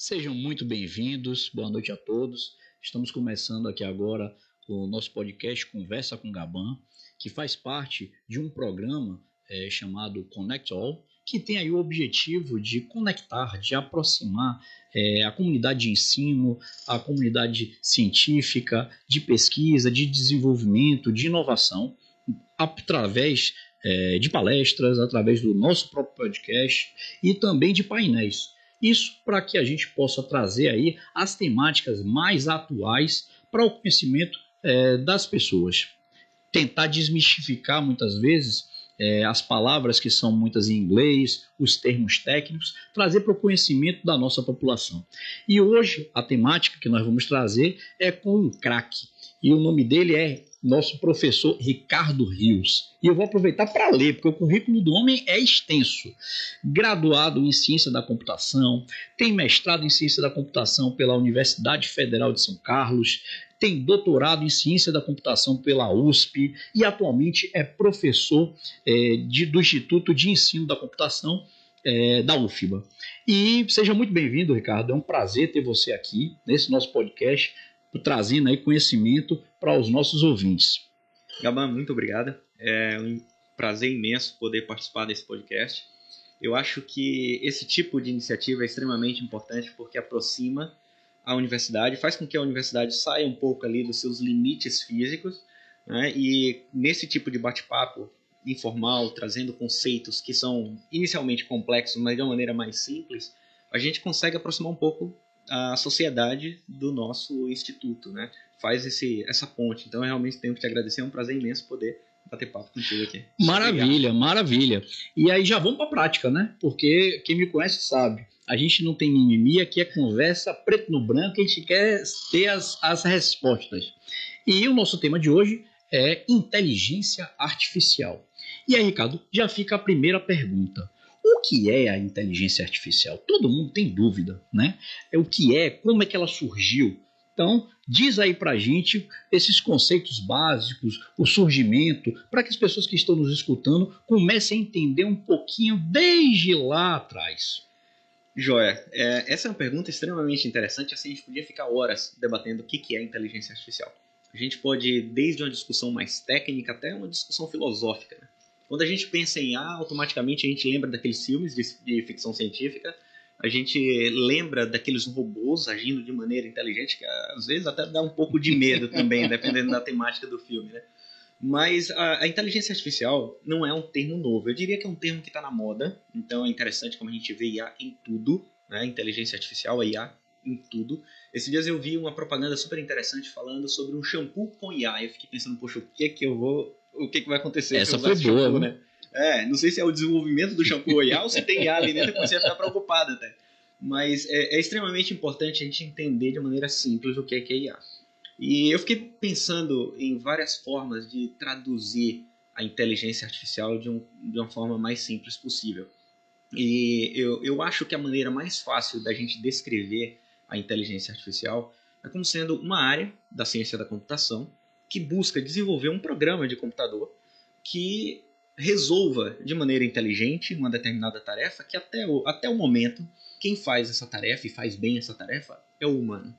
Sejam muito bem-vindos, boa noite a todos. Estamos começando aqui agora o nosso podcast Conversa com Gaban, que faz parte de um programa é, chamado Connect All, que tem aí o objetivo de conectar, de aproximar é, a comunidade de ensino, a comunidade científica, de pesquisa, de desenvolvimento, de inovação, através é, de palestras, através do nosso próprio podcast e também de painéis. Isso para que a gente possa trazer aí as temáticas mais atuais para o conhecimento é, das pessoas. Tentar desmistificar muitas vezes é, as palavras que são muitas em inglês, os termos técnicos, trazer para o conhecimento da nossa população. E hoje a temática que nós vamos trazer é com um craque. E o nome dele é nosso professor Ricardo Rios. E eu vou aproveitar para ler, porque o currículo do homem é extenso. Graduado em Ciência da Computação, tem mestrado em Ciência da Computação pela Universidade Federal de São Carlos, tem doutorado em Ciência da Computação pela USP e atualmente é professor é, de, do Instituto de Ensino da Computação é, da UFBA. E seja muito bem-vindo, Ricardo. É um prazer ter você aqui nesse nosso podcast trazendo aí conhecimento para os nossos ouvintes. Gaban, muito obrigado. É um prazer imenso poder participar desse podcast. Eu acho que esse tipo de iniciativa é extremamente importante porque aproxima a universidade, faz com que a universidade saia um pouco ali dos seus limites físicos, né? e nesse tipo de bate-papo informal, trazendo conceitos que são inicialmente complexos, mas de uma maneira mais simples, a gente consegue aproximar um pouco a sociedade do nosso instituto, né? Faz esse, essa ponte. Então, realmente tenho que te agradecer. É um prazer imenso poder bater papo contigo aqui. Maravilha, maravilha. E aí já vamos para a prática, né? Porque quem me conhece sabe. A gente não tem mimimi, aqui é conversa preto no branco, a gente quer ter as, as respostas. E o nosso tema de hoje é inteligência artificial. E aí, Ricardo, já fica a primeira pergunta. Que é a inteligência artificial? Todo mundo tem dúvida, né? É o que é, como é que ela surgiu. Então, diz aí pra gente esses conceitos básicos, o surgimento, para que as pessoas que estão nos escutando comecem a entender um pouquinho desde lá atrás. Joia, é, essa é uma pergunta extremamente interessante, assim a gente podia ficar horas debatendo o que, que é inteligência artificial. A gente pode ir desde uma discussão mais técnica até uma discussão filosófica. Né? Quando a gente pensa em A, automaticamente a gente lembra daqueles filmes de, de ficção científica, a gente lembra daqueles robôs agindo de maneira inteligente, que às vezes até dá um pouco de medo também, dependendo da temática do filme, né? Mas a, a, inteligência artificial não é um termo novo. Eu diria que é um termo que está na moda. Então é interessante como a gente vê IA em tudo, né? Inteligência artificial, IA em tudo. Esses dias eu vi uma propaganda super interessante falando sobre um shampoo com IA. Eu fiquei pensando, poxa, o que é que eu vou o que, que vai acontecer. Essa foi boa, shampoo, né? É, não sei se é o desenvolvimento do shampoo IA ou se tem IA ali dentro, eu comecei a ficar preocupado até. Mas é, é, extremamente importante a gente entender de maneira simples o que é, que é IA. E eu fiquei pensando em várias formas de traduzir a inteligência artificial de, um, de uma forma mais simples possível. E eu, eu acho que a maneira mais fácil da gente descrever a inteligência artificial é como sendo uma área da ciência da computação que busca desenvolver um programa de computador que resolva de maneira inteligente uma determinada tarefa que até o, até o momento quem faz essa tarefa e faz bem essa tarefa é o humano.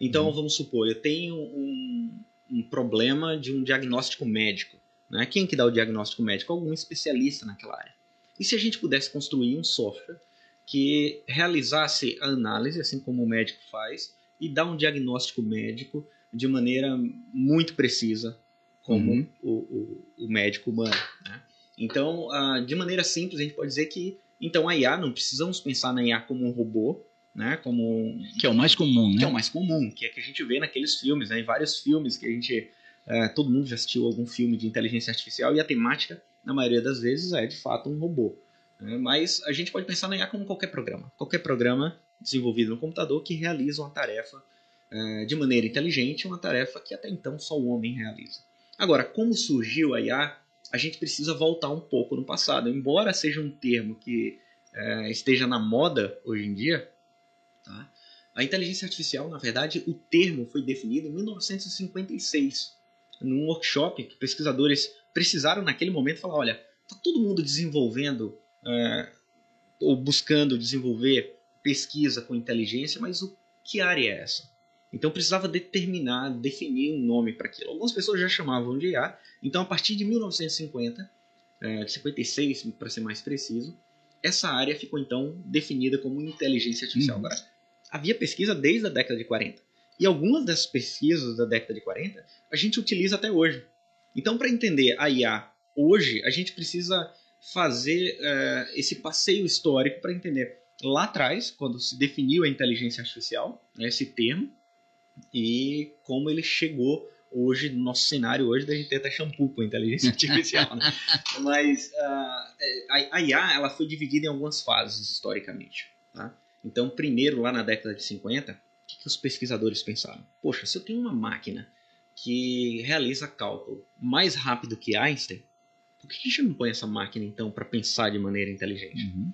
Então uhum. vamos supor, eu tenho um, um, problema de um diagnóstico médico. Né? Quem que dá o diagnóstico médico? Algum especialista naquela área. E se a gente pudesse construir um software que realizasse a análise, assim como o médico faz, e dar um diagnóstico médico de maneira muito precisa, como uhum. o, o, o, médico humano. Né? Então, uh, de maneira simples, a gente pode dizer que então a IA não precisamos pensar na IA como um robô, né? Como que é o mais comum, né? Que é o mais comum, que é que a gente vê naqueles filmes, né? Em vários filmes que a gente uh, todo mundo já assistiu algum filme de inteligência artificial e a temática, na maioria das vezes, é de fato um robô. Né? Mas a gente pode pensar na IA como qualquer programa, qualquer programa desenvolvido no computador que realiza uma tarefa é, de maneira inteligente uma tarefa que até então só o homem realiza. Agora, como surgiu a IA, a gente precisa voltar um pouco no passado. Embora seja um termo que é, esteja na moda hoje em dia, tá? a inteligência artificial, na verdade, o termo foi definido em 1956, num workshop que pesquisadores precisaram naquele momento falar, olha, está todo mundo desenvolvendo é, ou buscando desenvolver pesquisa com inteligência, mas o que área é essa? Então precisava determinar, definir um nome para aquilo. Algumas pessoas já chamavam de IA. Então a partir de 1950, é, 56 para ser mais preciso, essa área ficou então definida como inteligência artificial. Uhum. Agora, havia pesquisa desde a década de 40. E algumas dessas pesquisas da década de 40 a gente utiliza até hoje. Então, para entender a IA hoje, a gente precisa fazer uh, esse passeio histórico para entender lá atrás, quando se definiu a inteligência artificial, né, esse termo, e como ele chegou hoje no nosso cenário hoje da gente ter até shampoo com inteligência artificial. né? Mas uh, a, IA ela foi dividida em algumas fases historicamente. Tá? Então, primeiro, lá na década de 50, o que, que os pesquisadores pensaram? Poxa, se eu tenho uma máquina que realiza cálculo mais rápido que Einstein, por que a gente não põe essa máquina então para pensar de maneira inteligente? Uhum.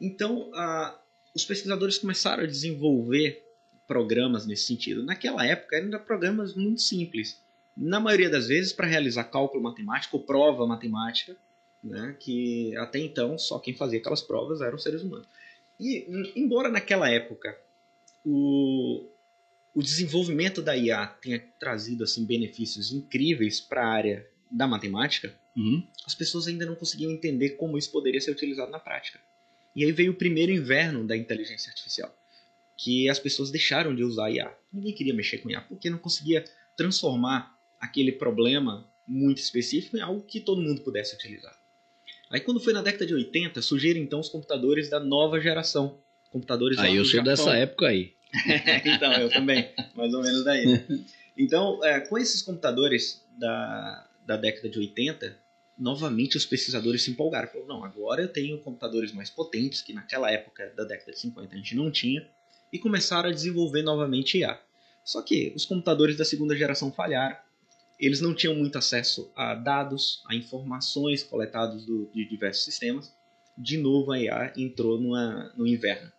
Então, uh, os pesquisadores começaram a desenvolver programas nesse sentido. Naquela época eram programas muito simples. Na maioria das vezes para realizar cálculo matemático ou prova matemática, né, que até então só quem fazia aquelas provas eram seres humanos. E embora naquela época o, o desenvolvimento da IA tenha trazido assim benefícios incríveis para a área da matemática, uhum. as pessoas ainda não conseguiam entender como isso poderia ser utilizado na prática. E aí veio o primeiro inverno da inteligência artificial que as pessoas deixaram de usar IA. Ninguém queria mexer com IA porque não conseguia transformar aquele problema muito específico em algo que todo mundo pudesse utilizar. Aí quando foi na década de 80, surgiram então os computadores da nova geração. Computadores Aí eu sou Japão. dessa época aí. então, eu também, mais ou menos daí. Né? Então, é, com esses computadores da, da década de 80, novamente os pesquisadores se empolgaram. Falaram, não, agora eu tenho computadores mais potentes, que naquela época da década de 50 a gente não tinha e começaram a desenvolver novamente IA. Só que os computadores da segunda geração falharam, eles não tinham muito acesso a dados, a informações coletadas do, de diversos sistemas. De novo, a IA entrou numa, no inverno.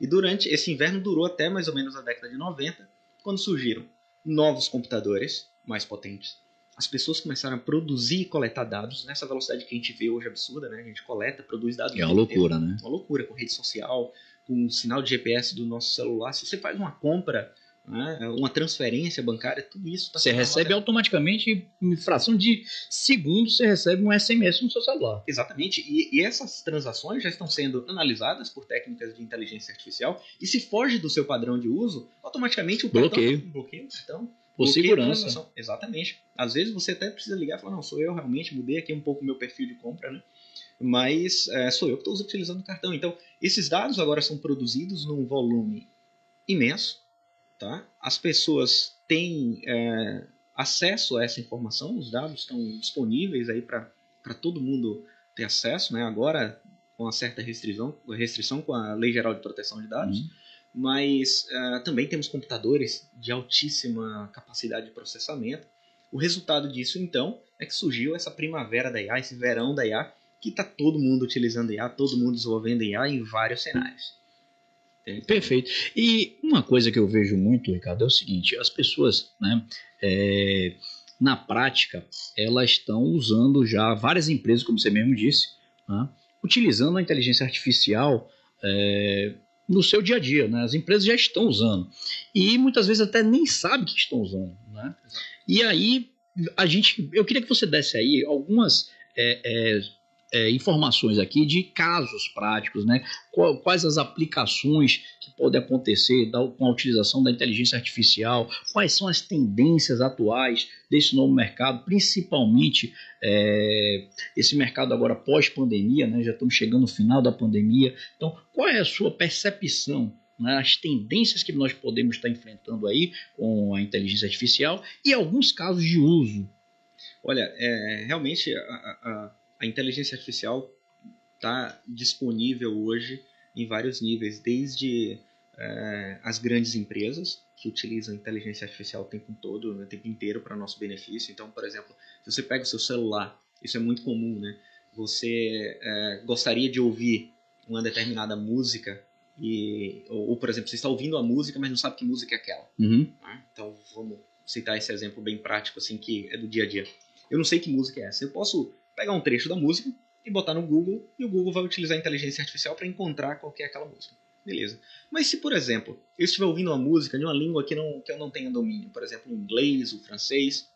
E durante esse inverno durou até mais ou menos a década de 90, quando surgiram novos computadores mais potentes. As pessoas começaram a produzir e coletar dados nessa velocidade que a gente vê hoje absurda, né? A gente coleta, produz dados. É uma loucura, né? Uma loucura com rede social, com o sinal de GPS do nosso celular, se você faz uma compra, né, uma transferência bancária, tudo isso está Você recebe automaticamente, em fração de segundos, você recebe um SMS no seu celular. Exatamente. E, e, essas transações já estão sendo analisadas por técnicas de inteligência artificial e se foge do seu padrão de uso, automaticamente o bloqueio. Bloqueio então, por segurança. Exatamente. Às vezes você até precisa ligar e falar, não, sou eu realmente, mudei aqui um pouco o meu perfil de compra, né? mas é, sou eu que estou utilizando o cartão. Então, esses dados agora são produzidos num volume imenso, tá? As pessoas têm é, acesso a essa informação, os dados estão disponíveis aí para todo mundo ter acesso, né? Agora com uma certa restrição, restrição com a Lei Geral de Proteção de Dados, uhum. Mas uh, também temos computadores de altíssima capacidade de processamento. O resultado disso, então, é que surgiu essa primavera da IA, esse verão da IA, que está todo mundo utilizando IA, todo mundo desenvolvendo IA em vários cenários. Perfeito. E uma coisa que eu vejo muito, Ricardo, é o seguinte: as pessoas, né, é, na prática, elas estão usando já várias empresas, como você mesmo disse, né, utilizando a inteligência artificial é, no seu dia a dia. Né? As empresas já estão usando. E muitas vezes até nem sabem que estão usando. Né? E aí, a gente, eu queria que você desse aí algumas. É, é, é, informações aqui de casos práticos, né? Quais as aplicações que podem acontecer com a utilização da inteligência artificial, quais são as tendências atuais desse novo mercado, principalmente é, esse mercado agora pós-pandemia, né? Já estamos chegando no final da pandemia. Então, qual é a sua percepção né, as tendências que nós podemos estar enfrentando aí com a inteligência artificial e alguns casos de uso. Olha, é, realmente a, a, a inteligência artificial está disponível hoje em vários níveis, desde é, as grandes empresas que utilizam inteligência artificial o tempo todo, né, o tempo inteiro para nosso benefício. Então, por exemplo, se você pega o seu celular, isso é muito comum, né? Você é, gostaria de ouvir uma determinada música e ou, ou, por exemplo, você está ouvindo a música, mas não sabe que música é aquela. Uhum. Né? Então, vamos citar esse exemplo bem prático, assim, que é do dia a dia. Eu não sei que música é essa. Eu posso pegar um trecho da música e botar no Google, e o Google vai utilizar a inteligência artificial para encontrar qual é aquela música. Beleza. Mas se, por exemplo, eu estiver ouvindo uma música de uma língua que, não, que eu não tenha domínio, por exemplo, o inglês, o francês,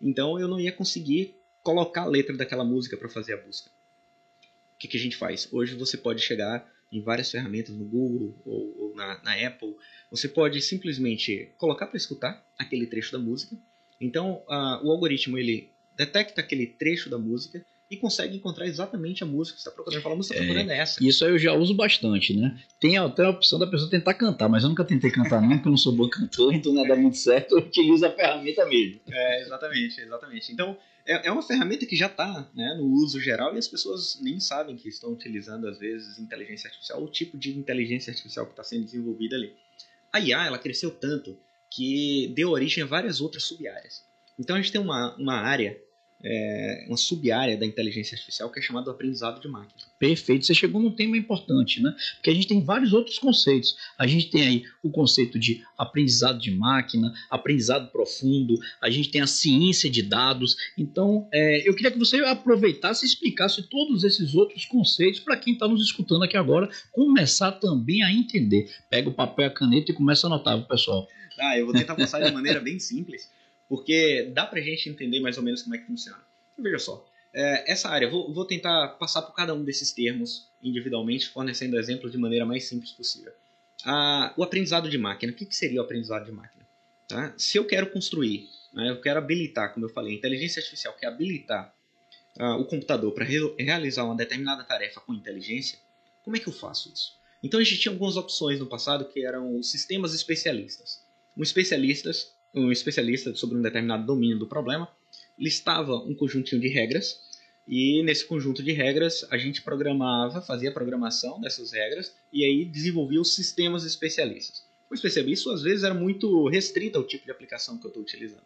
então eu não ia conseguir colocar a letra daquela música para fazer a busca. O que, que, a gente faz? Hoje você pode chegar em várias ferramentas no Google ou, ou na, na, Apple, você pode simplesmente colocar para escutar aquele trecho da música. Então o algoritmo ele detecta aquele trecho da música e consegue encontrar exatamente a música que você está procurando. Fala, música está procurando é, essa. Isso aí eu já uso bastante, né? Tem até a opção da pessoa tentar cantar, mas eu nunca tentei cantar não, porque eu não sou bom cantor, então nada muito certo, eu utilizo a ferramenta mesmo. É, exatamente, exatamente. Então, é, é uma ferramenta que já está né, no uso geral e as pessoas nem sabem que estão utilizando, às vezes, inteligência artificial, o tipo de inteligência artificial que está sendo desenvolvida ali. A IA, ela cresceu tanto que deu origem a várias outras sub-áreas. Então, a gente tem uma, uma área é, uma sub-área da inteligência artificial que é chamado aprendizado de máquina. Perfeito, você chegou num tema importante, né? Porque a gente tem vários outros conceitos. A gente tem aí o conceito de aprendizado de máquina, aprendizado profundo, a gente tem a ciência de dados. Então, é, eu queria que você aproveitasse e explicasse todos esses outros conceitos para quem está nos escutando aqui agora começar também a entender. Pega o papel e a caneta e começa a anotar, pessoal. Ah, eu vou tentar passar de maneira bem simples porque dá pra gente entender mais ou menos como é que funciona. Então, veja só, é, essa área, vou, vou tentar passar por cada um desses termos individualmente, fornecendo exemplos de maneira mais simples possível. Ah, o aprendizado de máquina, o que, que seria o aprendizado de máquina? Tá? Se eu quero construir, né, eu quero habilitar, como eu falei, a inteligência artificial quer habilitar ah, o computador para re realizar uma determinada tarefa com inteligência, como é que eu faço isso? Então a gente tinha algumas opções no passado que eram os sistemas especialistas. Um especialistas um especialista sobre um determinado domínio do problema, listava um conjuntinho de regras e nesse conjunto de regras a gente programava, fazia a programação dessas regras e aí desenvolvia os sistemas especialistas. O especialista às vezes era muito restrito ao tipo de aplicação que eu estou utilizando.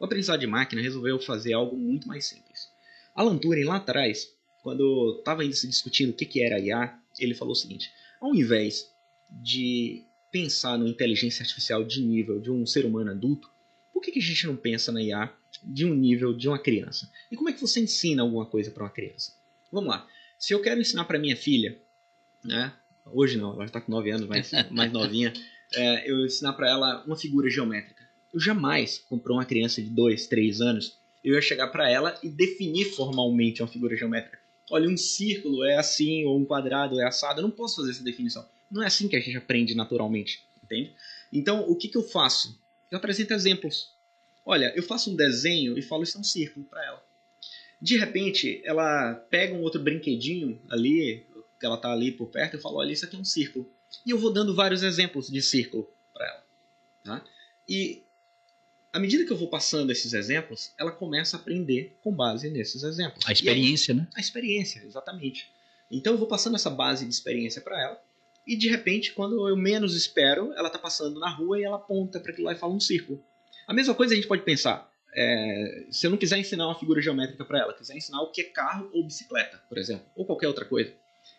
O aprendizado de máquina resolveu fazer algo muito mais simples. Alan Turing lá atrás, quando estava ainda se discutindo o que, que era IA, ele falou o seguinte: ao invés de pensar no inteligência artificial de nível de um ser humano adulto, por que, que a gente não pensa na IA de um nível de uma criança? E como é que você ensina alguma coisa para uma criança? Vamos lá. Se eu quero ensinar para minha filha, né? Hoje não, ela está com 9 anos, mas mais novinha, é, eu ensinar para ela uma figura geométrica. Eu jamais, comprou uma criança de 2, 3 anos, eu ia chegar para ela e definir formalmente uma figura geométrica. Olha, um círculo é assim, ou um quadrado é assado. Eu não posso fazer essa definição. Não é assim que a gente aprende naturalmente, entende? Então, o que, que eu faço? Eu apresento exemplos. Olha, eu faço um desenho e falo isso é um círculo para ela. De repente, ela pega um outro brinquedinho ali, que ela tá ali por perto, e fala, olha, isso aqui é um círculo. E eu vou dando vários exemplos de círculo para ela. Tá? E à medida que eu vou passando esses exemplos, ela começa a aprender com base nesses exemplos. A experiência, aí, né? A experiência, exatamente. Então eu vou passando essa base de experiência para ela e de repente, quando eu menos espero, ela está passando na rua e ela aponta para aquilo lá e fala um círculo. A mesma coisa a gente pode pensar. É, se eu não quiser ensinar uma figura geométrica para ela, quiser ensinar o que é carro ou bicicleta, por exemplo, ou qualquer outra coisa,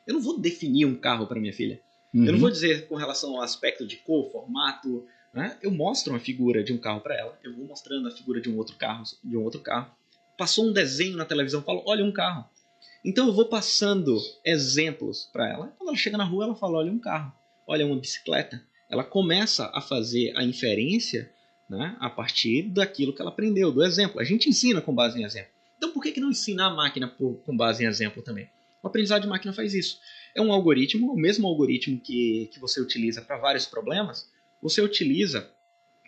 eu não vou definir um carro para minha filha. Uhum. Eu não uhum. vou dizer com relação ao aspecto de cor, formato. Né? Eu mostro uma figura de um carro para ela, eu vou mostrando a figura de um outro carro, de um outro carro. Passou um desenho na televisão, falo, olha um carro. Então eu vou passando exemplos para ela. Quando ela chega na rua, ela fala: olha um carro, olha uma bicicleta. Ela começa a fazer a inferência né, a partir daquilo que ela aprendeu, do exemplo. A gente ensina com base em exemplo. Então por que, que não ensinar a máquina por, com base em exemplo também? O aprendizado de máquina faz isso. É um algoritmo, o mesmo algoritmo que, que você utiliza para vários problemas, você utiliza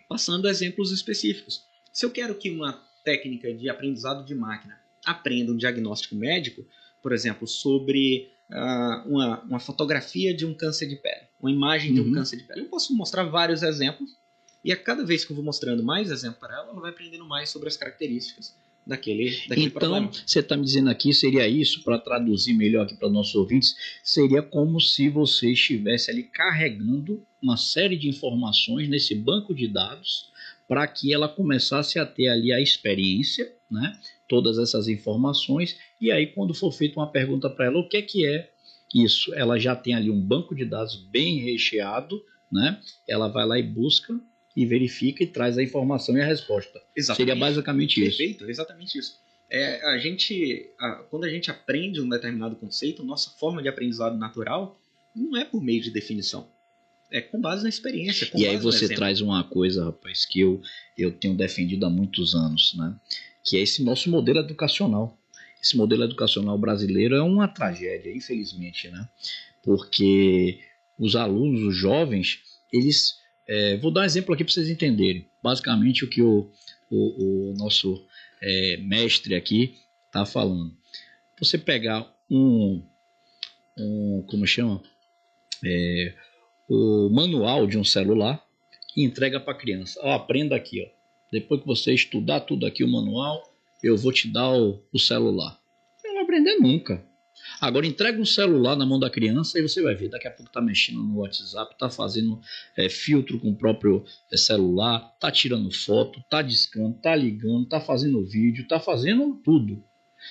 passando exemplos específicos. Se eu quero que uma técnica de aprendizado de máquina aprenda um diagnóstico médico, por exemplo, sobre uh, uma, uma fotografia de um câncer de pele, uma imagem de um uhum. câncer de pele. Eu posso mostrar vários exemplos e a cada vez que eu vou mostrando mais exemplos para ela, ela vai aprendendo mais sobre as características daquele, daquele então, problema. você está me dizendo aqui, seria isso, para traduzir melhor aqui para nossos ouvintes, seria como se você estivesse ali carregando uma série de informações nesse banco de dados para que ela começasse a ter ali a experiência, né? todas essas informações e aí quando for feita uma pergunta para ela, o que é que é isso? Ela já tem ali um banco de dados bem recheado, né? Ela vai lá e busca e verifica e traz a informação e a resposta. Exatamente. Seria basicamente isso. Perfeito, exatamente isso. É, a gente, a, quando a gente aprende um determinado conceito, nossa forma de aprendizado natural não é por meio de definição. É com base na experiência. e aí você traz uma coisa, rapaz, que eu, eu tenho defendido há muitos anos, né? Que é esse nosso modelo educacional. Esse modelo educacional brasileiro é uma tragédia, infelizmente, né? Porque os alunos, os jovens, eles. É, vou dar um exemplo aqui para vocês entenderem. Basicamente, o que o, o, o nosso é, mestre aqui está falando. Você pegar um, um como chama? É, o manual de um celular e entrega para a criança. Ó, aprenda aqui, ó. Depois que você estudar tudo aqui, o manual, eu vou te dar o, o celular. Não vai aprender nunca. Agora entrega um celular na mão da criança e você vai ver. Daqui a pouco tá mexendo no WhatsApp, tá fazendo é, filtro com o próprio é, celular, tá tirando foto, tá discando, tá ligando, tá fazendo vídeo, tá fazendo tudo.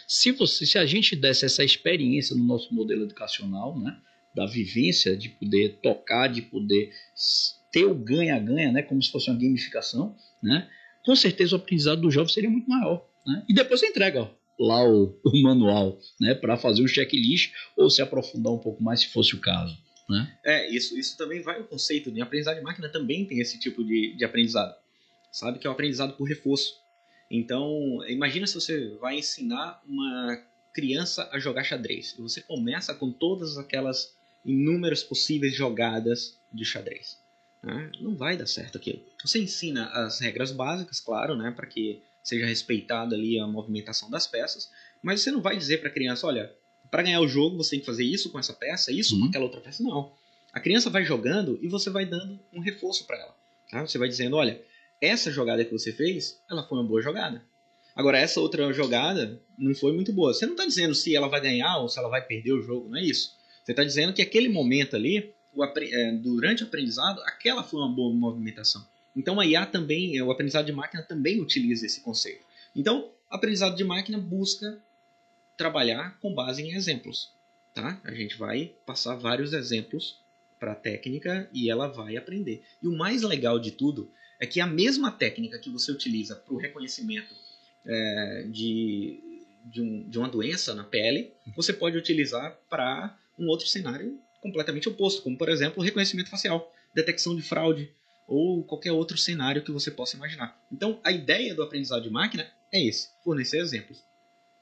Se você, se a gente desse essa experiência no nosso modelo educacional, né, da vivência, de poder tocar, de poder ter o ganha-ganha, né, como se fosse uma gamificação, né, com certeza o aprendizado do jovem seria muito maior. Né? E depois você entrega ó, lá o, o manual né, para fazer um checklist ou se aprofundar um pouco mais, se fosse o caso. Né? É, isso, isso também vai o conceito de aprendizagem de máquina também tem esse tipo de, de aprendizado. Sabe que é o aprendizado por reforço. Então, imagina se você vai ensinar uma criança a jogar xadrez. Você começa com todas aquelas inúmeras possíveis jogadas de xadrez. Né? Não vai dar certo aquilo. Você ensina as regras básicas, claro, né, para que seja respeitada ali a movimentação das peças, mas você não vai dizer para a criança, olha, para ganhar o jogo você tem que fazer isso com essa peça, isso uhum. com aquela outra peça. Não. A criança vai jogando e você vai dando um reforço para ela. Tá? Você vai dizendo, olha, essa jogada que você fez, ela foi uma boa jogada. Agora, essa outra jogada não foi muito boa. Você não está dizendo se ela vai ganhar ou se ela vai perder o jogo, não é isso. Você está dizendo que aquele momento ali, é, durante o aprendizado, aquela foi uma boa movimentação. Então, a IA também, o aprendizado de máquina também utiliza esse conceito. Então, aprendizado de máquina busca trabalhar com base em exemplos. Tá? A gente vai passar vários exemplos para a técnica e ela vai aprender. E o mais legal de tudo é que a mesma técnica que você utiliza para o reconhecimento é, de, de, um, de, uma doença na pele, você pode utilizar para um outro cenário completamente oposto, como por exemplo o reconhecimento facial, detecção de fraude ou qualquer outro cenário que você possa imaginar. Então, a ideia do aprendizado de máquina é esse, fornecer exemplos.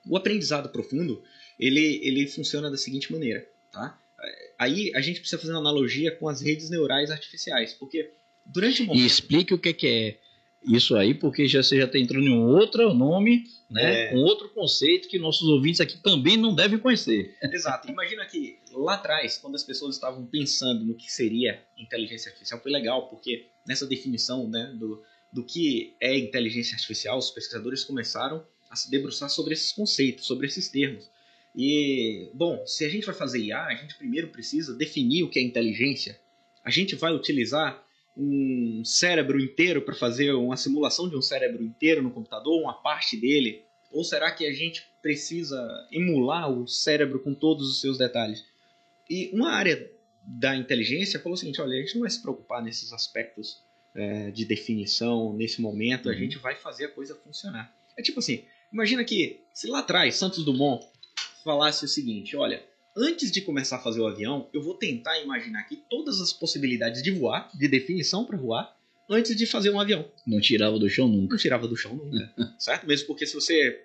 O aprendizado profundo, ele, ele funciona da seguinte maneira, tá? Aí a gente precisa fazer uma analogia com as redes neurais artificiais, porque durante o momento... E explique o que é isso aí, porque já, você já está entrando em um outro nome, né? É. um outro conceito que nossos ouvintes aqui também não devem conhecer. Exato. Imagina que lá atrás, quando as pessoas estavam pensando no que seria inteligência artificial, foi legal, porque nessa definição né, do, do que é inteligência artificial, os pesquisadores começaram a se debruçar sobre esses conceitos, sobre esses termos. E, bom, se a gente vai fazer IA, a gente primeiro precisa definir o que é inteligência. A gente vai utilizar um cérebro inteiro para fazer uma simulação de um cérebro inteiro no computador, uma parte dele? Ou será que a gente precisa emular o cérebro com todos os seus detalhes? E uma área da inteligência falou o seguinte: olha, a gente não vai se preocupar nesses aspectos é, de definição nesse momento, uhum. a gente vai fazer a coisa funcionar. É tipo assim: imagina que se lá atrás Santos Dumont falasse o seguinte: olha, antes de começar a fazer o avião, eu vou tentar imaginar aqui todas as possibilidades de voar, de definição para voar, antes de fazer um avião. Não tirava do chão nunca. Não tirava do chão nunca. certo? Mesmo porque se você.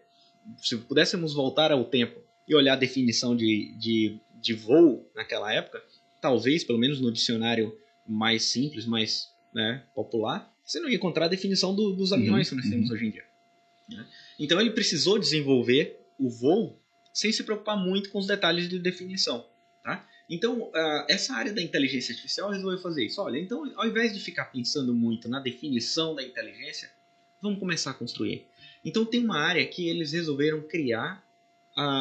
Se pudéssemos voltar ao tempo e olhar a definição de, de, de voo naquela época, talvez, pelo menos no dicionário mais simples, mais né, popular, você não ia encontrar a definição do, dos aviões uhum, que nós temos uhum. hoje em dia. Né? Então ele precisou desenvolver o voo sem se preocupar muito com os detalhes de definição. Tá? Então, essa área da inteligência artificial resolveu fazer isso. Olha, então, ao invés de ficar pensando muito na definição da inteligência, vamos começar a construir. Então, tem uma área que eles resolveram criar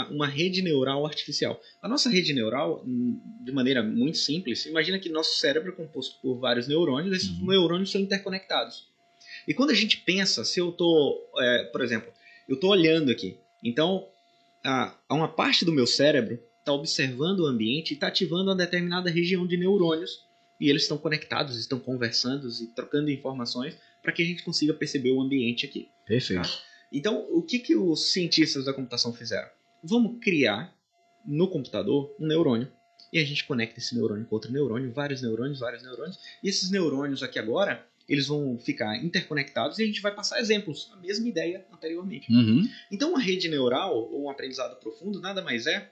uma rede neural artificial. A nossa rede neural, hum, de maneira muito simples, imagina que nosso cérebro é composto por vários neurônios, esses uhum. neurônios são interconectados. E quando a gente pensa, se eu estou, é, por exemplo, eu estou olhando aqui, então a, a uma parte do meu cérebro está observando o ambiente e está ativando uma determinada região de neurônios e eles estão conectados, estão conversando e trocando informações para que a gente consiga perceber o ambiente aqui. Perfeito. Tá? Então, o que, que os cientistas da computação fizeram? Vamos criar no computador um neurônio e a gente conecta esse neurônio com outro neurônio, vários neurônios, vários neurônios, e esses neurônios aqui agora, eles vão ficar interconectados e a gente vai passar exemplos, a mesma ideia anteriormente. Uhum. Então, uma rede neural, ou um aprendizado profundo, nada mais é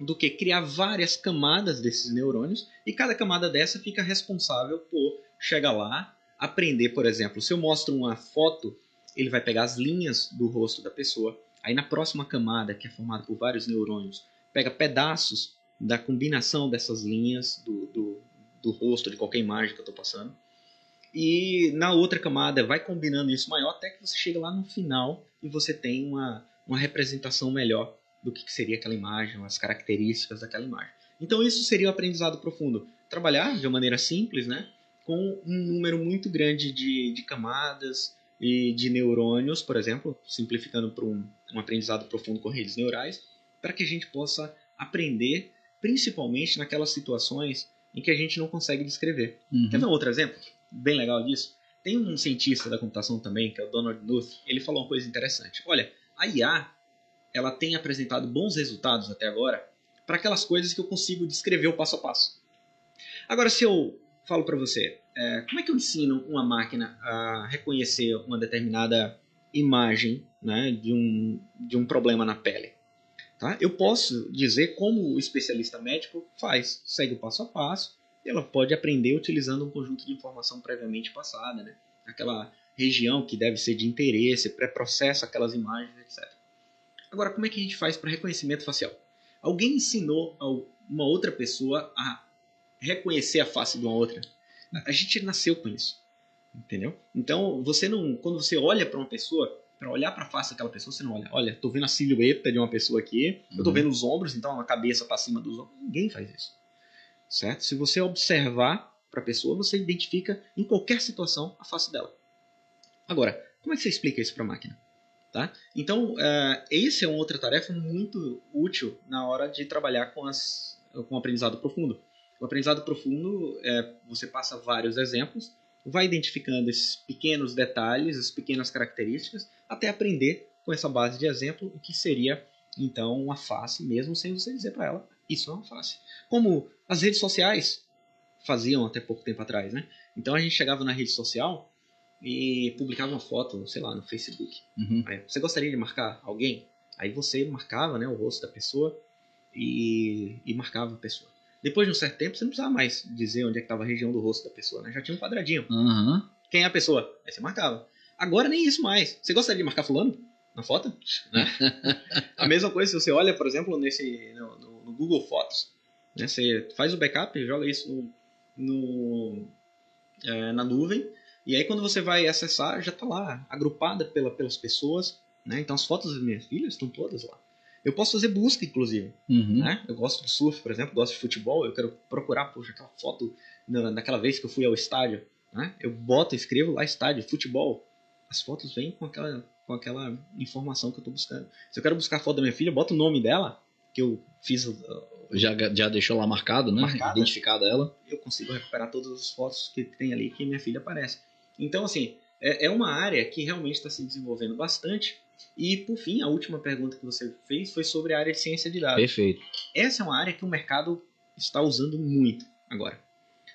do que criar várias camadas desses neurônios e cada camada dessa fica responsável por chegar lá, aprender, por exemplo, se eu mostro uma foto, ele vai pegar as linhas do rosto da pessoa, aí na próxima camada, que é formada por vários neurônios, pega pedaços da combinação dessas linhas do, do, do rosto, de qualquer imagem que eu estou passando, e na outra camada vai combinando isso maior até que você chega lá no final e você tem uma, uma representação melhor do que seria aquela imagem, as características daquela imagem. Então isso seria o aprendizado profundo. Trabalhar de uma maneira simples, né, com um número muito grande de, de camadas e de neurônios, por exemplo, simplificando para um, um aprendizado profundo com redes neurais, para que a gente possa aprender, principalmente naquelas situações em que a gente não consegue descrever. Uhum. Quer ver um outro exemplo? Bem legal disso. Tem um cientista da computação também, que é o Donald Knuth, ele falou uma coisa interessante. Olha, a IA ela tem apresentado bons resultados até agora para aquelas coisas que eu consigo descrever o passo a passo. Agora, se eu falo para você, é, como é que eu ensino uma máquina a reconhecer uma determinada imagem né, de, um, de um problema na pele? Tá? Eu posso dizer como o especialista médico faz, segue o passo a passo, e ela pode aprender utilizando um conjunto de informação previamente passada, né? aquela região que deve ser de interesse, pré-processa aquelas imagens, etc. Agora, como é que a gente faz para reconhecimento facial? Alguém ensinou a uma outra pessoa a reconhecer a face de uma outra? A gente nasceu com isso, entendeu? Então, você não, quando você olha para uma pessoa, para olhar para a face daquela pessoa, você não olha, olha, tô vendo a silhueta de uma pessoa aqui, eu tô Uhum. vendo os ombros, então a cabeça tá acima dos ombros. Ninguém faz isso, certo? Se você observar para a pessoa, você identifica em qualquer situação a face dela. Agora, como é que você explica isso para a máquina? Tá? Então, uh, essa é uma outra tarefa muito útil na hora de trabalhar com, as, com o aprendizado profundo. O aprendizado profundo, é, você passa vários exemplos, vai identificando esses pequenos detalhes, as pequenas características, até aprender com essa base de exemplo o que seria, então, uma face, mesmo sem você dizer para ela, isso é uma face. Como as redes sociais faziam até pouco tempo atrás, né? Então, a gente chegava na rede social e publicava uma foto, sei lá, no Facebook. Uhum. Aí, você gostaria de marcar alguém? Aí você marcava né, o rosto da pessoa e, e marcava a pessoa. Depois de um certo tempo, você não precisava mais dizer onde é que estava a região do rosto da pessoa, né? Já tinha um quadradinho. Uhum. Quem é a pessoa? Aí você marcava. Agora nem isso mais. Você gostaria de marcar fulano na foto? Né? a mesma coisa se você olha, por exemplo, nesse no, no, no Google Fotos. Né? Você faz o backup, joga isso no, é, na nuvem e aí quando você vai acessar, já está lá, agrupada pela, pelas pessoas. Né? Então as fotos das minhas filhas estão todas lá. Eu posso fazer busca, inclusive. Uhum. Né? Eu gosto de surf, por exemplo, gosto de futebol, eu quero procurar, poxa, aquela foto na, naquela vez que eu fui ao estádio. Né? Eu boto, escrevo lá estádio, futebol. As fotos vêm com aquela, com aquela informação que eu estou buscando. Se eu quero buscar a foto da minha filha, boto o nome dela, que eu fiz. Já, já deixou lá marcado, né? Marcada. Identificada ela. eu consigo recuperar todas as fotos que tem ali que minha filha aparece. Então, assim, é, é uma área que realmente está se desenvolvendo bastante. E, por fim, a última pergunta que você fez foi sobre a área de ciência de dados. Perfeito. Essa é uma área que o mercado está usando muito agora.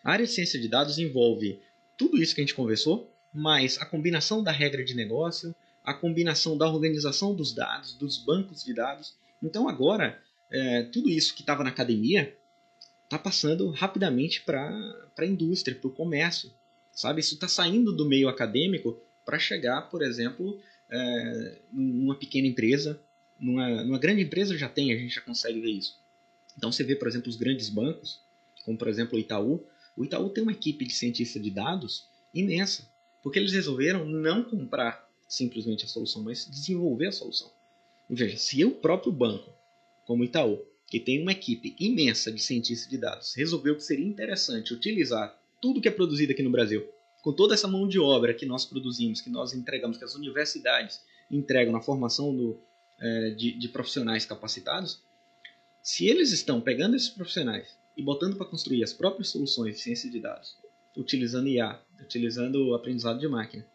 A área de ciência de dados envolve tudo isso que a gente conversou, mas a combinação da regra de negócio, a combinação da organização dos dados, dos bancos de dados. Então, agora, é, tudo isso que estava na academia está passando rapidamente para a indústria, para o comércio. Sabe? Isso está saindo do meio acadêmico para chegar, por exemplo, é, numa pequena empresa, numa, numa grande empresa já tem, a gente já consegue ver isso. Então você vê, por exemplo, os grandes bancos, como por exemplo o Itaú. O Itaú tem uma equipe de cientistas de dados imensa, porque eles resolveram não comprar simplesmente a solução, mas desenvolver a solução. Veja, se o próprio banco, como o Itaú, que tem uma equipe imensa de cientistas de dados, resolveu que seria interessante utilizar tudo que é produzido aqui no Brasil, com toda essa mão de obra que nós produzimos, que nós entregamos, que as universidades entregam na formação do, é, de, de profissionais capacitados, se eles estão pegando esses profissionais e botando para construir as próprias soluções de ciência de dados, utilizando IA, utilizando o aprendizado de máquina,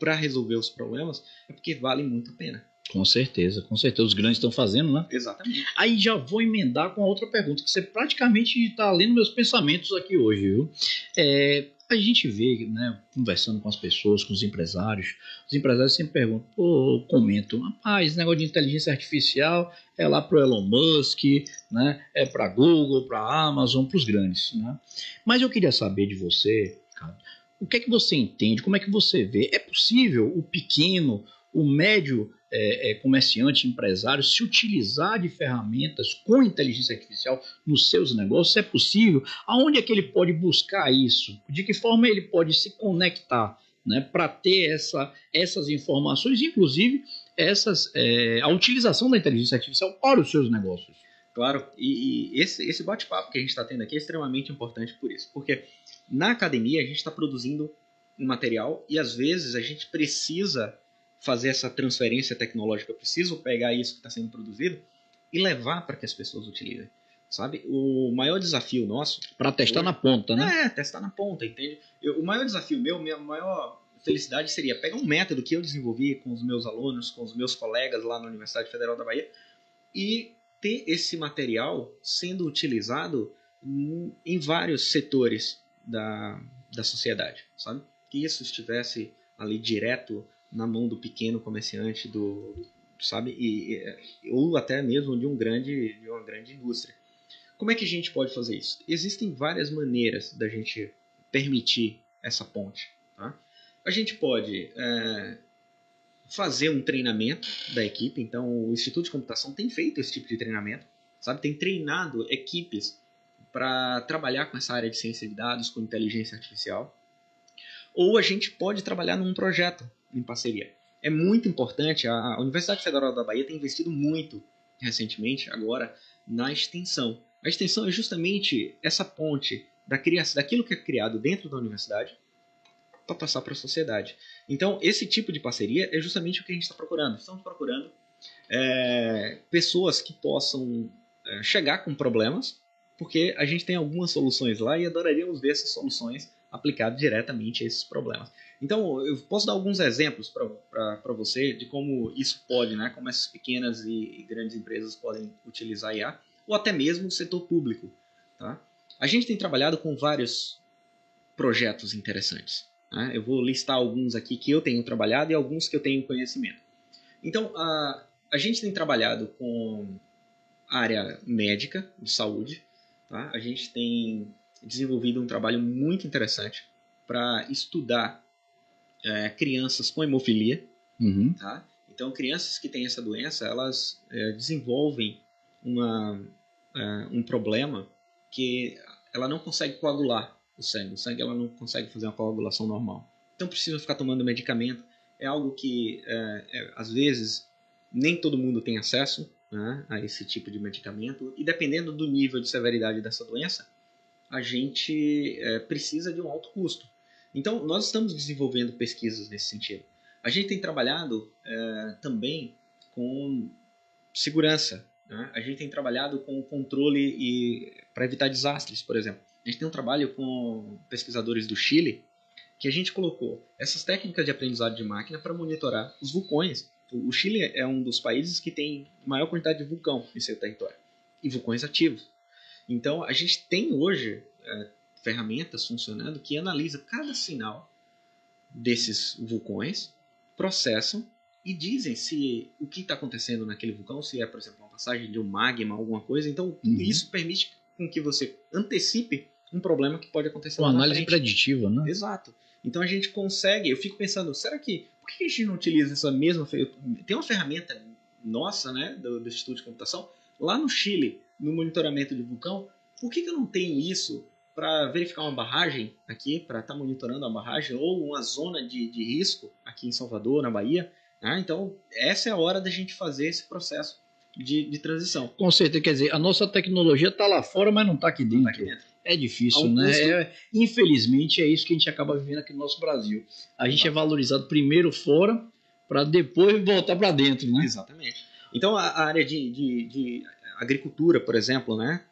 para resolver os problemas, é porque vale muito a pena. Com certeza, com certeza. Os grandes estão fazendo, né? Exatamente. Aí já vou emendar com a outra pergunta, que você praticamente está lendo meus pensamentos aqui hoje, viu? É, a gente vê, né, conversando com as pessoas, com os empresários, os empresários sempre perguntam, pô, comentam, rapaz, esse negócio de inteligência artificial é lá para o Elon Musk, né, é para a Google, para a Amazon, para os grandes, né? Mas eu queria saber de você, cara, o que é que você entende, como é que você vê? É possível o pequeno, o médio é, é, comerciante, empresário, se utilizar de ferramentas com inteligência artificial nos seus negócios? É possível? Aonde é que ele pode buscar isso? De que forma ele pode se conectar né, para ter essa, essas informações, inclusive essas, é, a utilização da inteligência artificial para os seus negócios? Claro, e, e esse, esse bate-papo que a gente está tendo aqui é extremamente importante por isso, porque na academia a gente está produzindo um material e às vezes a gente precisa fazer essa transferência tecnológica, eu preciso pegar isso que está sendo produzido e levar para que as pessoas utilizem. Sabe? O maior desafio nosso. Para testar hoje, na ponta, né? É, testar na ponta, entende? Eu, o maior desafio meu, minha maior felicidade seria pegar um método que eu desenvolvi com os meus alunos, com os meus colegas lá na Universidade Federal da Bahia e ter esse material sendo utilizado em vários setores da, da sociedade, sabe? Que isso estivesse ali direto na mão do pequeno comerciante, do sabe, e, ou até mesmo de um grande, de uma grande indústria. Como é que a gente pode fazer isso? Existem várias maneiras da gente permitir essa ponte. Tá? A gente pode é, fazer um treinamento da equipe. Então, o Instituto de Computação tem feito esse tipo de treinamento, sabe? Tem treinado equipes para trabalhar com essa área de ciência de dados, com inteligência artificial. Ou a gente pode trabalhar num projeto em parceria. É muito importante, a Universidade Federal da Bahia tem investido muito recentemente, agora, na extensão. A extensão é justamente essa ponte da criação, daquilo que é criado dentro da universidade para passar para a sociedade. Então, esse tipo de parceria é justamente o que a gente está procurando. Estamos procurando é, pessoas que possam é, chegar com problemas, porque a gente tem algumas soluções lá e adoraríamos ver essas soluções aplicadas diretamente a esses problemas. Então, eu posso dar alguns exemplos para você de como isso pode, né, como essas pequenas e, grandes empresas podem utilizar IA, ou até mesmo o setor público. Tá? A gente tem trabalhado com vários projetos interessantes. Né? Eu vou listar alguns aqui que eu tenho trabalhado e alguns que eu tenho conhecimento. Então, a, a gente tem trabalhado com área médica de saúde. Tá? A gente tem desenvolvido um trabalho muito interessante para estudar é, crianças com hemofilia. Uhum. Tá? Então, crianças que têm essa doença, elas é, desenvolvem uma, é, um problema que ela não consegue coagular o sangue. O sangue ela não consegue fazer uma coagulação normal. Então, precisa ficar tomando medicamento. É algo que, é, é, às vezes, nem todo mundo tem acesso né, a esse tipo de medicamento. E dependendo do nível de severidade dessa doença, a gente é, precisa de um alto custo. Então, nós estamos desenvolvendo pesquisas nesse sentido. A gente tem trabalhado é, também com segurança. Né? A gente tem trabalhado com controle e para evitar desastres, por exemplo. A gente tem um trabalho com pesquisadores do Chile que a gente colocou essas técnicas de aprendizado de máquina para monitorar os vulcões. O Chile é um dos países que tem maior quantidade de vulcão em seu território e vulcões ativos. Então, a gente tem hoje é, ferramentas funcionando que analisam cada sinal desses vulcões, processam e dizem se o que está acontecendo naquele vulcão, se é, por exemplo, uma passagem de um magma, alguma coisa. Então, uhum. isso permite com que você antecipe um problema que pode acontecer Uma análise preditiva, né? Exato. Então a gente consegue, eu fico pensando, será que, por que a gente não utiliza essa mesma, tem uma ferramenta nossa, né, do, do Instituto de Computação, lá no Chile, no monitoramento de vulcão, por que, que eu não tenho isso para verificar uma barragem aqui, para estar tá monitorando a barragem, ou uma zona de, de risco aqui em Salvador, na Bahia. Né? Então, essa é a hora da gente fazer esse processo de, de transição. Com certeza, quer dizer, a nossa tecnologia está lá fora, mas não está aqui, tá aqui, dentro. É difícil, né? É, infelizmente, é isso que a gente acaba vivendo aqui no nosso Brasil. A gente é valorizado primeiro fora, para depois voltar para dentro, né? Exatamente. Então, a, a área de, de, de agricultura, por exemplo, né?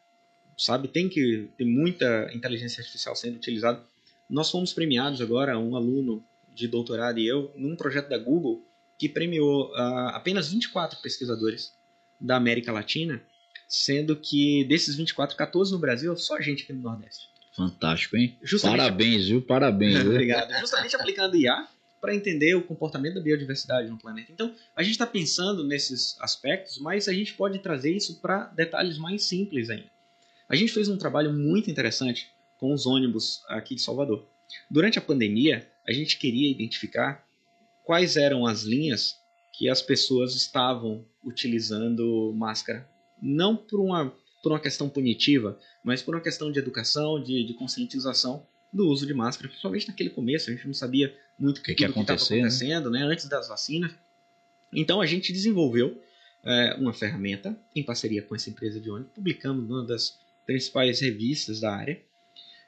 sabe? Tem que ter muita inteligência artificial sendo utilizada. Nós fomos premiados agora, um aluno de doutorado e eu, num projeto da Google, que premiou uh, apenas 24 pesquisadores da América Latina, sendo que desses 24, 14 no Brasil, só a gente aqui no Nordeste. Fantástico, hein? Justamente Parabéns, viu? Parabéns. Viu? Obrigado. Justamente aplicando IA para entender o comportamento da biodiversidade no planeta. Então, a gente está pensando nesses aspectos, mas a gente pode trazer isso para detalhes mais simples ainda. A gente fez um trabalho muito interessante com os ônibus aqui de Salvador. Durante a pandemia, a gente queria identificar quais eram as linhas que as pessoas estavam utilizando máscara. Não por uma, por uma questão punitiva, mas por uma questão de educação, de, de conscientização do uso de máscara, principalmente naquele começo. A gente não sabia muito o que, que, estava né? acontecendo né? antes das vacinas. Então a gente desenvolveu é, uma ferramenta em parceria com essa empresa de ônibus, publicamos numa das principais revistas da área,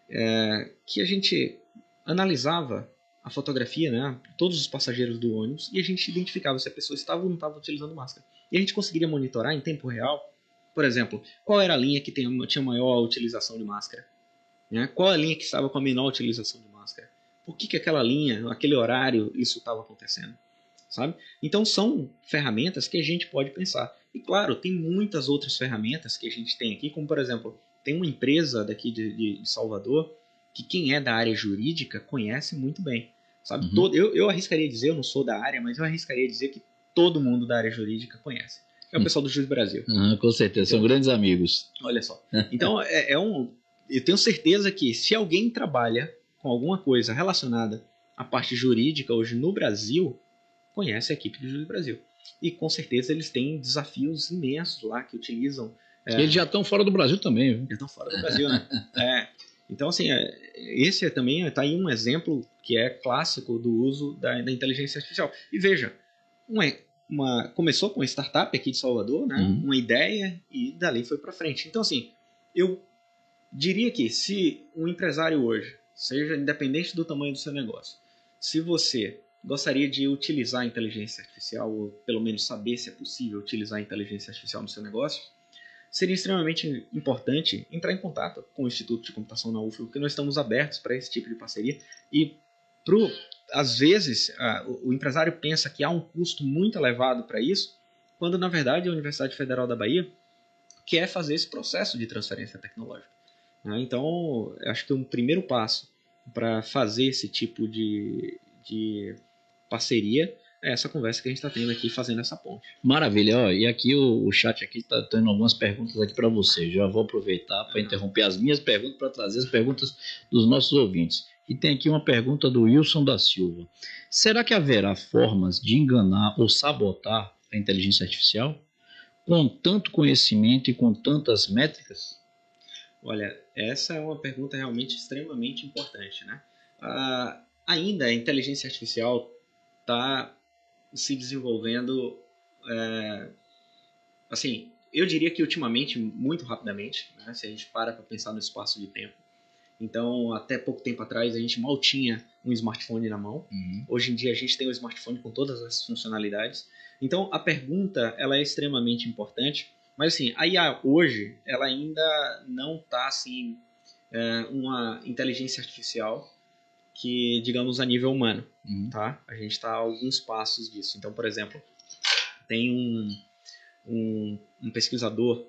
é, que a gente analisava a fotografia, né, todos os passageiros do ônibus, e a gente identificava se a pessoa estava ou não estava utilizando máscara. E a gente conseguiria monitorar em tempo real, por exemplo, qual era a linha que tinha maior utilização de máscara, né? qual a linha que estava com a menor utilização de máscara, por que, que aquela linha, aquele horário, isso estava acontecendo, sabe? Então são ferramentas que a gente pode pensar. E claro, tem muitas outras ferramentas que a gente tem aqui, como por exemplo, tem uma empresa daqui de, de, de Salvador que quem é da área jurídica conhece muito bem. Sabe? Uhum. Todo, eu, eu arriscaria dizer, eu não sou da área, mas eu arriscaria dizer que todo mundo da área jurídica conhece. É o pessoal do Juiz Brasil. Uhum, com certeza, são grandes amigos. Olha só. Então, é, é, um. Eu tenho certeza que se alguém trabalha com alguma coisa relacionada à parte jurídica hoje no Brasil, conhece a equipe do Juiz Brasil. E com certeza eles têm desafios imensos lá que utilizam. É, eles já estão fora do Brasil também, viu? Já estão fora do Brasil, né? é. Então, assim, é, esse é também está aí um exemplo que é clássico do uso da, da inteligência artificial. E veja, uma, uma, começou com uma startup aqui de Salvador, né? Uhum. uma ideia, e dali foi para frente. Então, assim, eu diria que se um empresário hoje, seja independente do tamanho do seu negócio, se você gostaria de utilizar a inteligência artificial, ou pelo menos saber se é possível utilizar a inteligência artificial no seu negócio, seria extremamente importante entrar em contato com o Instituto de Computação na UFO, porque nós estamos abertos para esse tipo de parceria. E, pro, às vezes, o, o empresário pensa que há um custo muito elevado para isso, quando na verdade a Universidade Federal da Bahia quer fazer esse processo de transferência tecnológica. Né? Então, acho que um primeiro passo para fazer esse tipo de, de parceria é essa conversa que a gente está tendo aqui, fazendo essa ponte. Maravilha, ó, e aqui o, o chat aqui está tendo algumas perguntas aqui para você. Já vou aproveitar para interromper as minhas perguntas para trazer as perguntas dos nossos ouvintes. E tem aqui uma pergunta do Wilson da Silva. Será que haverá formas de enganar ou sabotar a inteligência artificial com tanto conhecimento e com tantas métricas? Olha, essa é uma pergunta realmente extremamente importante, né? Ah, ainda a inteligência artificial está se desenvolvendo, é, assim, eu diria que ultimamente muito rapidamente, né, se a gente para para pensar no espaço de tempo. Então, até pouco tempo atrás, a gente mal tinha um smartphone na mão. Uhum. Hoje em dia, a gente tem um smartphone com todas as funcionalidades. Então, a pergunta ela é extremamente importante. Mas, assim, a IA hoje, ela ainda não está, assim, é, uma inteligência artificial que, digamos, a nível humano, uhum. tá? A gente está a alguns passos disso. Então, por exemplo, tem um, um, um pesquisador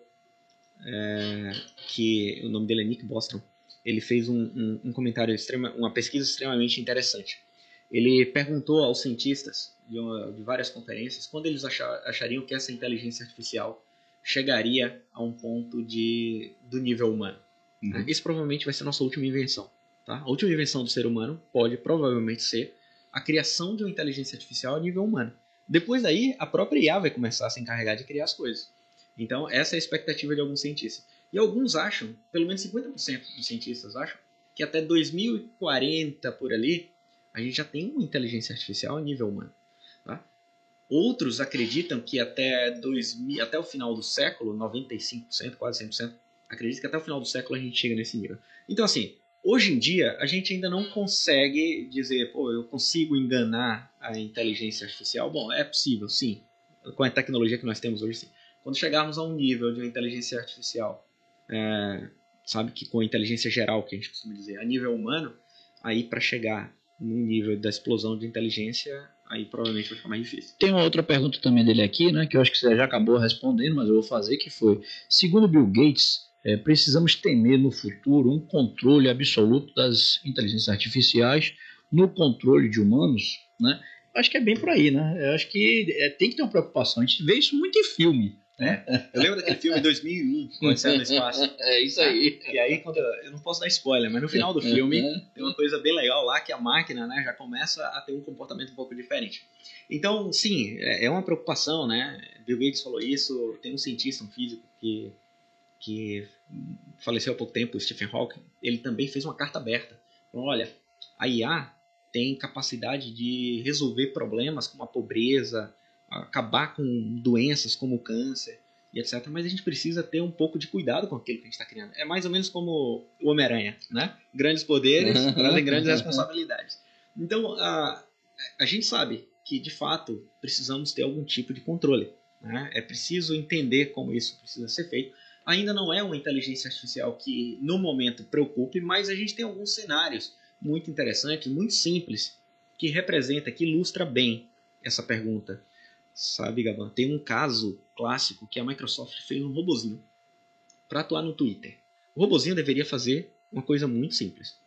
é, que o nome dele é Nick Bostrom. Ele fez um, um, um comentário extrema, uma pesquisa extremamente interessante. Ele perguntou aos cientistas de, uma, de várias conferências quando eles achar, achariam que essa inteligência artificial chegaria a um ponto de, do nível humano. Uhum. Isso provavelmente vai ser a nossa última invenção. Tá? A última invenção do ser humano pode provavelmente ser a criação de uma inteligência artificial a nível humano. Depois daí, a própria IA vai começar a se encarregar de criar as coisas. Então, essa é a expectativa de alguns cientistas. E alguns acham, pelo menos 50% dos cientistas acham, que até 2040 por ali, a gente já tem uma inteligência artificial a nível humano. Outros acreditam que até, 2000, até o final do século, 95%, quase 100%, acreditam que até o final do século a gente chega nesse nível. Então, assim, Hoje em dia, a gente ainda não consegue dizer, pô, eu consigo enganar a inteligência artificial. Bom, é possível, sim. Com a tecnologia que nós temos hoje, sim. Quando chegarmos a um nível de inteligência artificial, é, sabe, que com a inteligência geral, que a gente costuma dizer, a nível humano, aí para chegar no nível da explosão de inteligência, aí provavelmente vai ficar mais difícil. Tem uma outra pergunta também dele aqui, né, que eu acho que você já acabou respondendo, mas eu vou fazer, que foi, segundo Bill Gates, é, precisamos temer no futuro um controle absoluto das inteligências artificiais no controle de humanos, né? Acho que é bem por aí, né? Eu acho que é, tem que ter uma preocupação. A gente vê isso muito em filme. Né? Eu lembro daquele filme 2001, quando saiu no espaço. É isso aí. E aí, quando eu, eu não posso dar spoiler, mas no final do filme tem uma coisa bem legal lá que a máquina, né, já começa a ter um comportamento um pouco diferente. Então, sim, é, é uma preocupação, né? Bill Gates falou isso. Tem um cientista, um físico que que faleceu há pouco tempo, Stephen Hawking. Ele também fez uma carta aberta. Falou, olha, a IA tem capacidade de resolver problemas como a pobreza, acabar com doenças como o câncer e etc. Mas a gente precisa ter um pouco de cuidado com aquilo que a gente está criando. É mais ou menos como o Homem-Aranha, né? Grandes poderes trazem grandes responsabilidades. Então, a, a gente sabe que, de fato, precisamos ter algum tipo de controle. Né? É preciso entender como isso precisa ser feito. Ainda não é uma inteligência artificial que, no momento, preocupe, mas a gente tem alguns cenários muito interessantes, muito simples, que representa, que ilustra bem essa pergunta sabe, Gaban? Tem um caso clássico que a Microsoft fez um robozinho para atuar no Twitter. O robozinho deveria fazer uma coisa muito simples.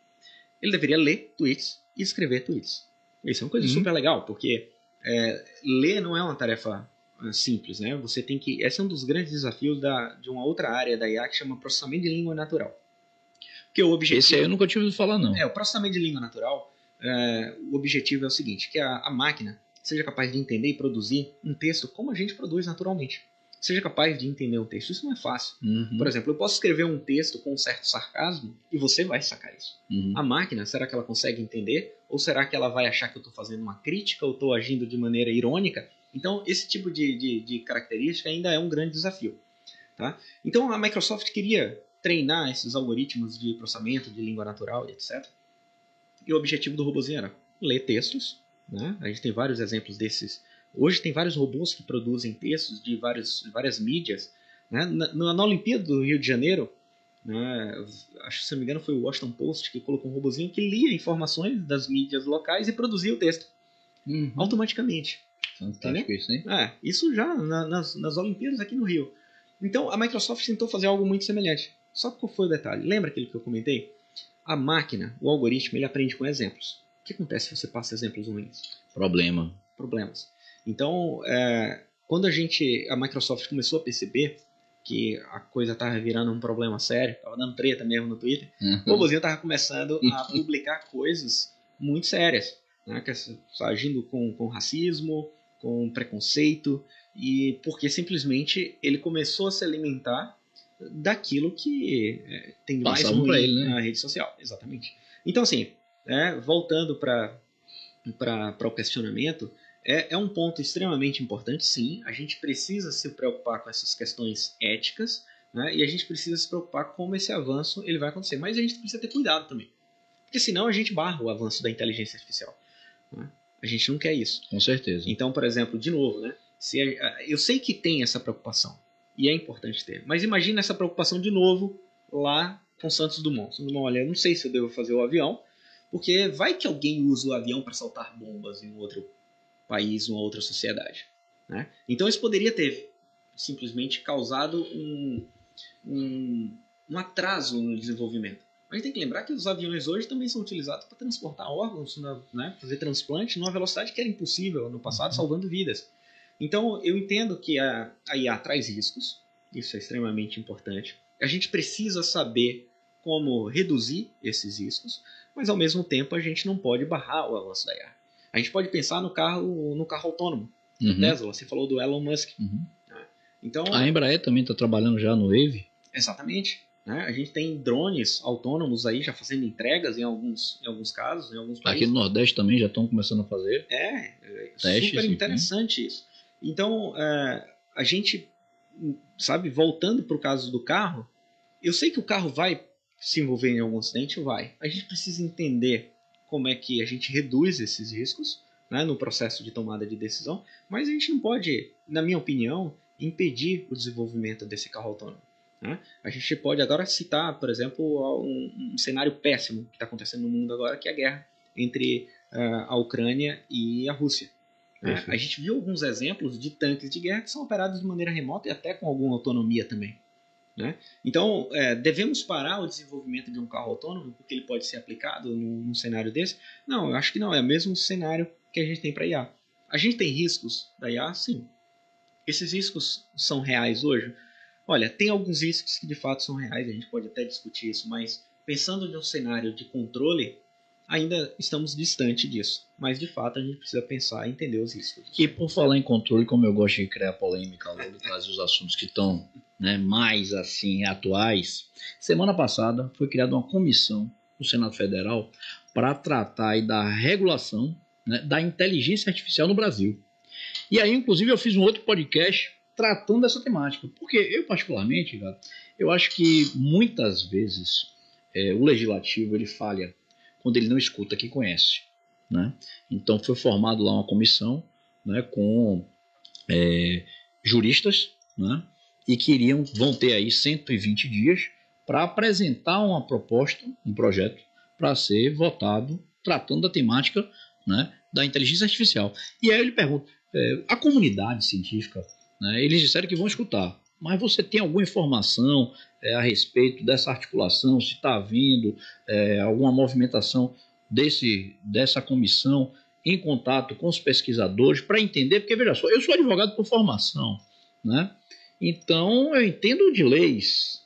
Ele deveria ler tweets e escrever tweets. Isso é uma coisa uhum. super legal, porque é, ler não é uma tarefa é, simples, né? Você tem que. Esse é um dos grandes desafios da, de uma outra área da IA que chama processamento de língua natural. Porque o objetivo. Esse aí eu nunca tive ouvido falar, não. É, o processamento de língua natural, é, o objetivo é o seguinte: que a, a máquina seja capaz de entender e produzir um texto como a gente produz naturalmente. Seja capaz de entender o texto. Isso não é fácil. Uhum. Por exemplo, eu posso escrever um texto com um certo sarcasmo e você vai sacar isso. Uhum. A máquina, será que ela consegue entender? Ou será que ela vai achar que eu estou fazendo uma crítica ou estou agindo de maneira irônica? Então, esse tipo de, de, de característica ainda é um grande desafio. Tá? Então, a Microsoft queria treinar esses algoritmos de processamento de língua natural e etc. E o objetivo do robôzinho era ler textos né? A gente tem vários exemplos desses. Hoje tem vários robôs que produzem textos de várias, várias mídias. Né? Na, na, Olimpíada do Rio de Janeiro, né? acho que se não me engano foi o Washington Post que colocou um robôzinho que lia informações das mídias locais e produzia o texto uhum. automaticamente. Fantástico isso, hein? É, isso já na, nas, nas Olimpíadas aqui no Rio. Então a Microsoft tentou fazer algo muito semelhante. Só que qual foi o detalhe? Lembra aquele que eu comentei? A máquina, o algoritmo, ele aprende com exemplos. O que acontece se você passa exemplos ruins? Problema. Problemas. Então, é, quando a gente, a Microsoft começou a perceber que a coisa estava virando um problema sério, estava dando treta mesmo no Twitter, uhum. o robozinho estava começando a publicar coisas muito sérias, né, que, agindo com, com racismo, com preconceito, e porque simplesmente ele começou a se alimentar daquilo que é, tem mais ruim ele, né? na rede social. Exatamente. Então, assim, é, voltando para o questionamento, é, é um ponto extremamente importante, sim. A gente precisa se preocupar com essas questões éticas né, e a gente precisa se preocupar como esse avanço ele vai acontecer. Mas a gente precisa ter cuidado também, porque senão a gente barra o avanço da inteligência artificial. Né? A gente não quer isso. Com certeza. Então, por exemplo, de novo, né, se a, eu sei que tem essa preocupação e é importante ter, mas imagina essa preocupação de novo lá com Santos Dumont. Santos Dumont, olha, eu não sei se eu devo fazer o avião, porque vai que alguém usa o avião para soltar bombas em um outro país, uma outra sociedade. Né? Então isso poderia ter simplesmente causado um, um, um atraso no desenvolvimento. Gente tem que lembrar que os aviões hoje também são utilizados para transportar órgãos, né, fazer transplante numa velocidade que era impossível no passado, salvando vidas. Então eu entendo que a, a IA traz riscos, isso é extremamente importante. A gente precisa saber como reduzir esses riscos, mas ao mesmo tempo a gente não pode barrar o avanço da IA. A gente pode pensar no carro, no carro autônomo, uhum. Tesla. Você falou do Elon Musk. Uhum. Né? Então a Embraer também está trabalhando já no Wave. Exatamente. Né? A gente tem drones autônomos aí já fazendo entregas em alguns, em alguns casos, em alguns países. Aqui no Nordeste também já estão começando a fazer. É, é Testes, super interessante isso. Então é, a gente, sabe, voltando para o caso do carro, eu sei que o carro vai se envolver em algum acidente, vai. A gente precisa entender como é que a gente reduz esses riscos né, no processo de tomada de decisão, mas a gente não pode, na minha opinião, impedir o desenvolvimento desse carro autônomo. Né? A gente pode agora citar, por exemplo, um, um cenário péssimo que está acontecendo no mundo agora, que é a guerra entre uh, a Ucrânia e a Rússia. Né? A gente viu alguns exemplos de tanques de guerra que são operados de maneira remota e até com alguma autonomia também. Né? Então, é, devemos parar o desenvolvimento de um carro autônomo porque ele pode ser aplicado num, num cenário desse? Não, eu acho que não. É o mesmo cenário que a gente tem para IA. A gente tem riscos da IA? Sim. Esses riscos são reais hoje? Olha, tem alguns riscos que de fato são reais, a gente pode até discutir isso, mas pensando em um cenário de controle, ainda estamos distante disso. Mas de fato a gente precisa pensar e entender os riscos. E por falar em controle, como eu gosto de criar polêmica logo trazer os assuntos que estão né, mais assim atuais, semana passada foi criada uma comissão no Senado Federal para tratar da regulação né, da inteligência artificial no Brasil. E aí, inclusive, eu fiz um outro podcast tratando dessa temática. Porque eu, particularmente, eu acho que muitas vezes é, o legislativo ele falha quando ele não escuta quem conhece. Né? Então foi formado lá uma comissão né, com é, juristas né, e queriam vão ter aí 120 dias para apresentar uma proposta, um projeto para ser votado tratando da temática né, da inteligência artificial. E aí ele pergunta, é, a comunidade científica, né, eles disseram que vão escutar, mas você tem alguma informação é, a respeito dessa articulação, se está havendo é, alguma movimentação desse, dessa comissão em contato com os pesquisadores para entender, porque veja só, eu sou advogado por formação, né? Então eu entendo de leis,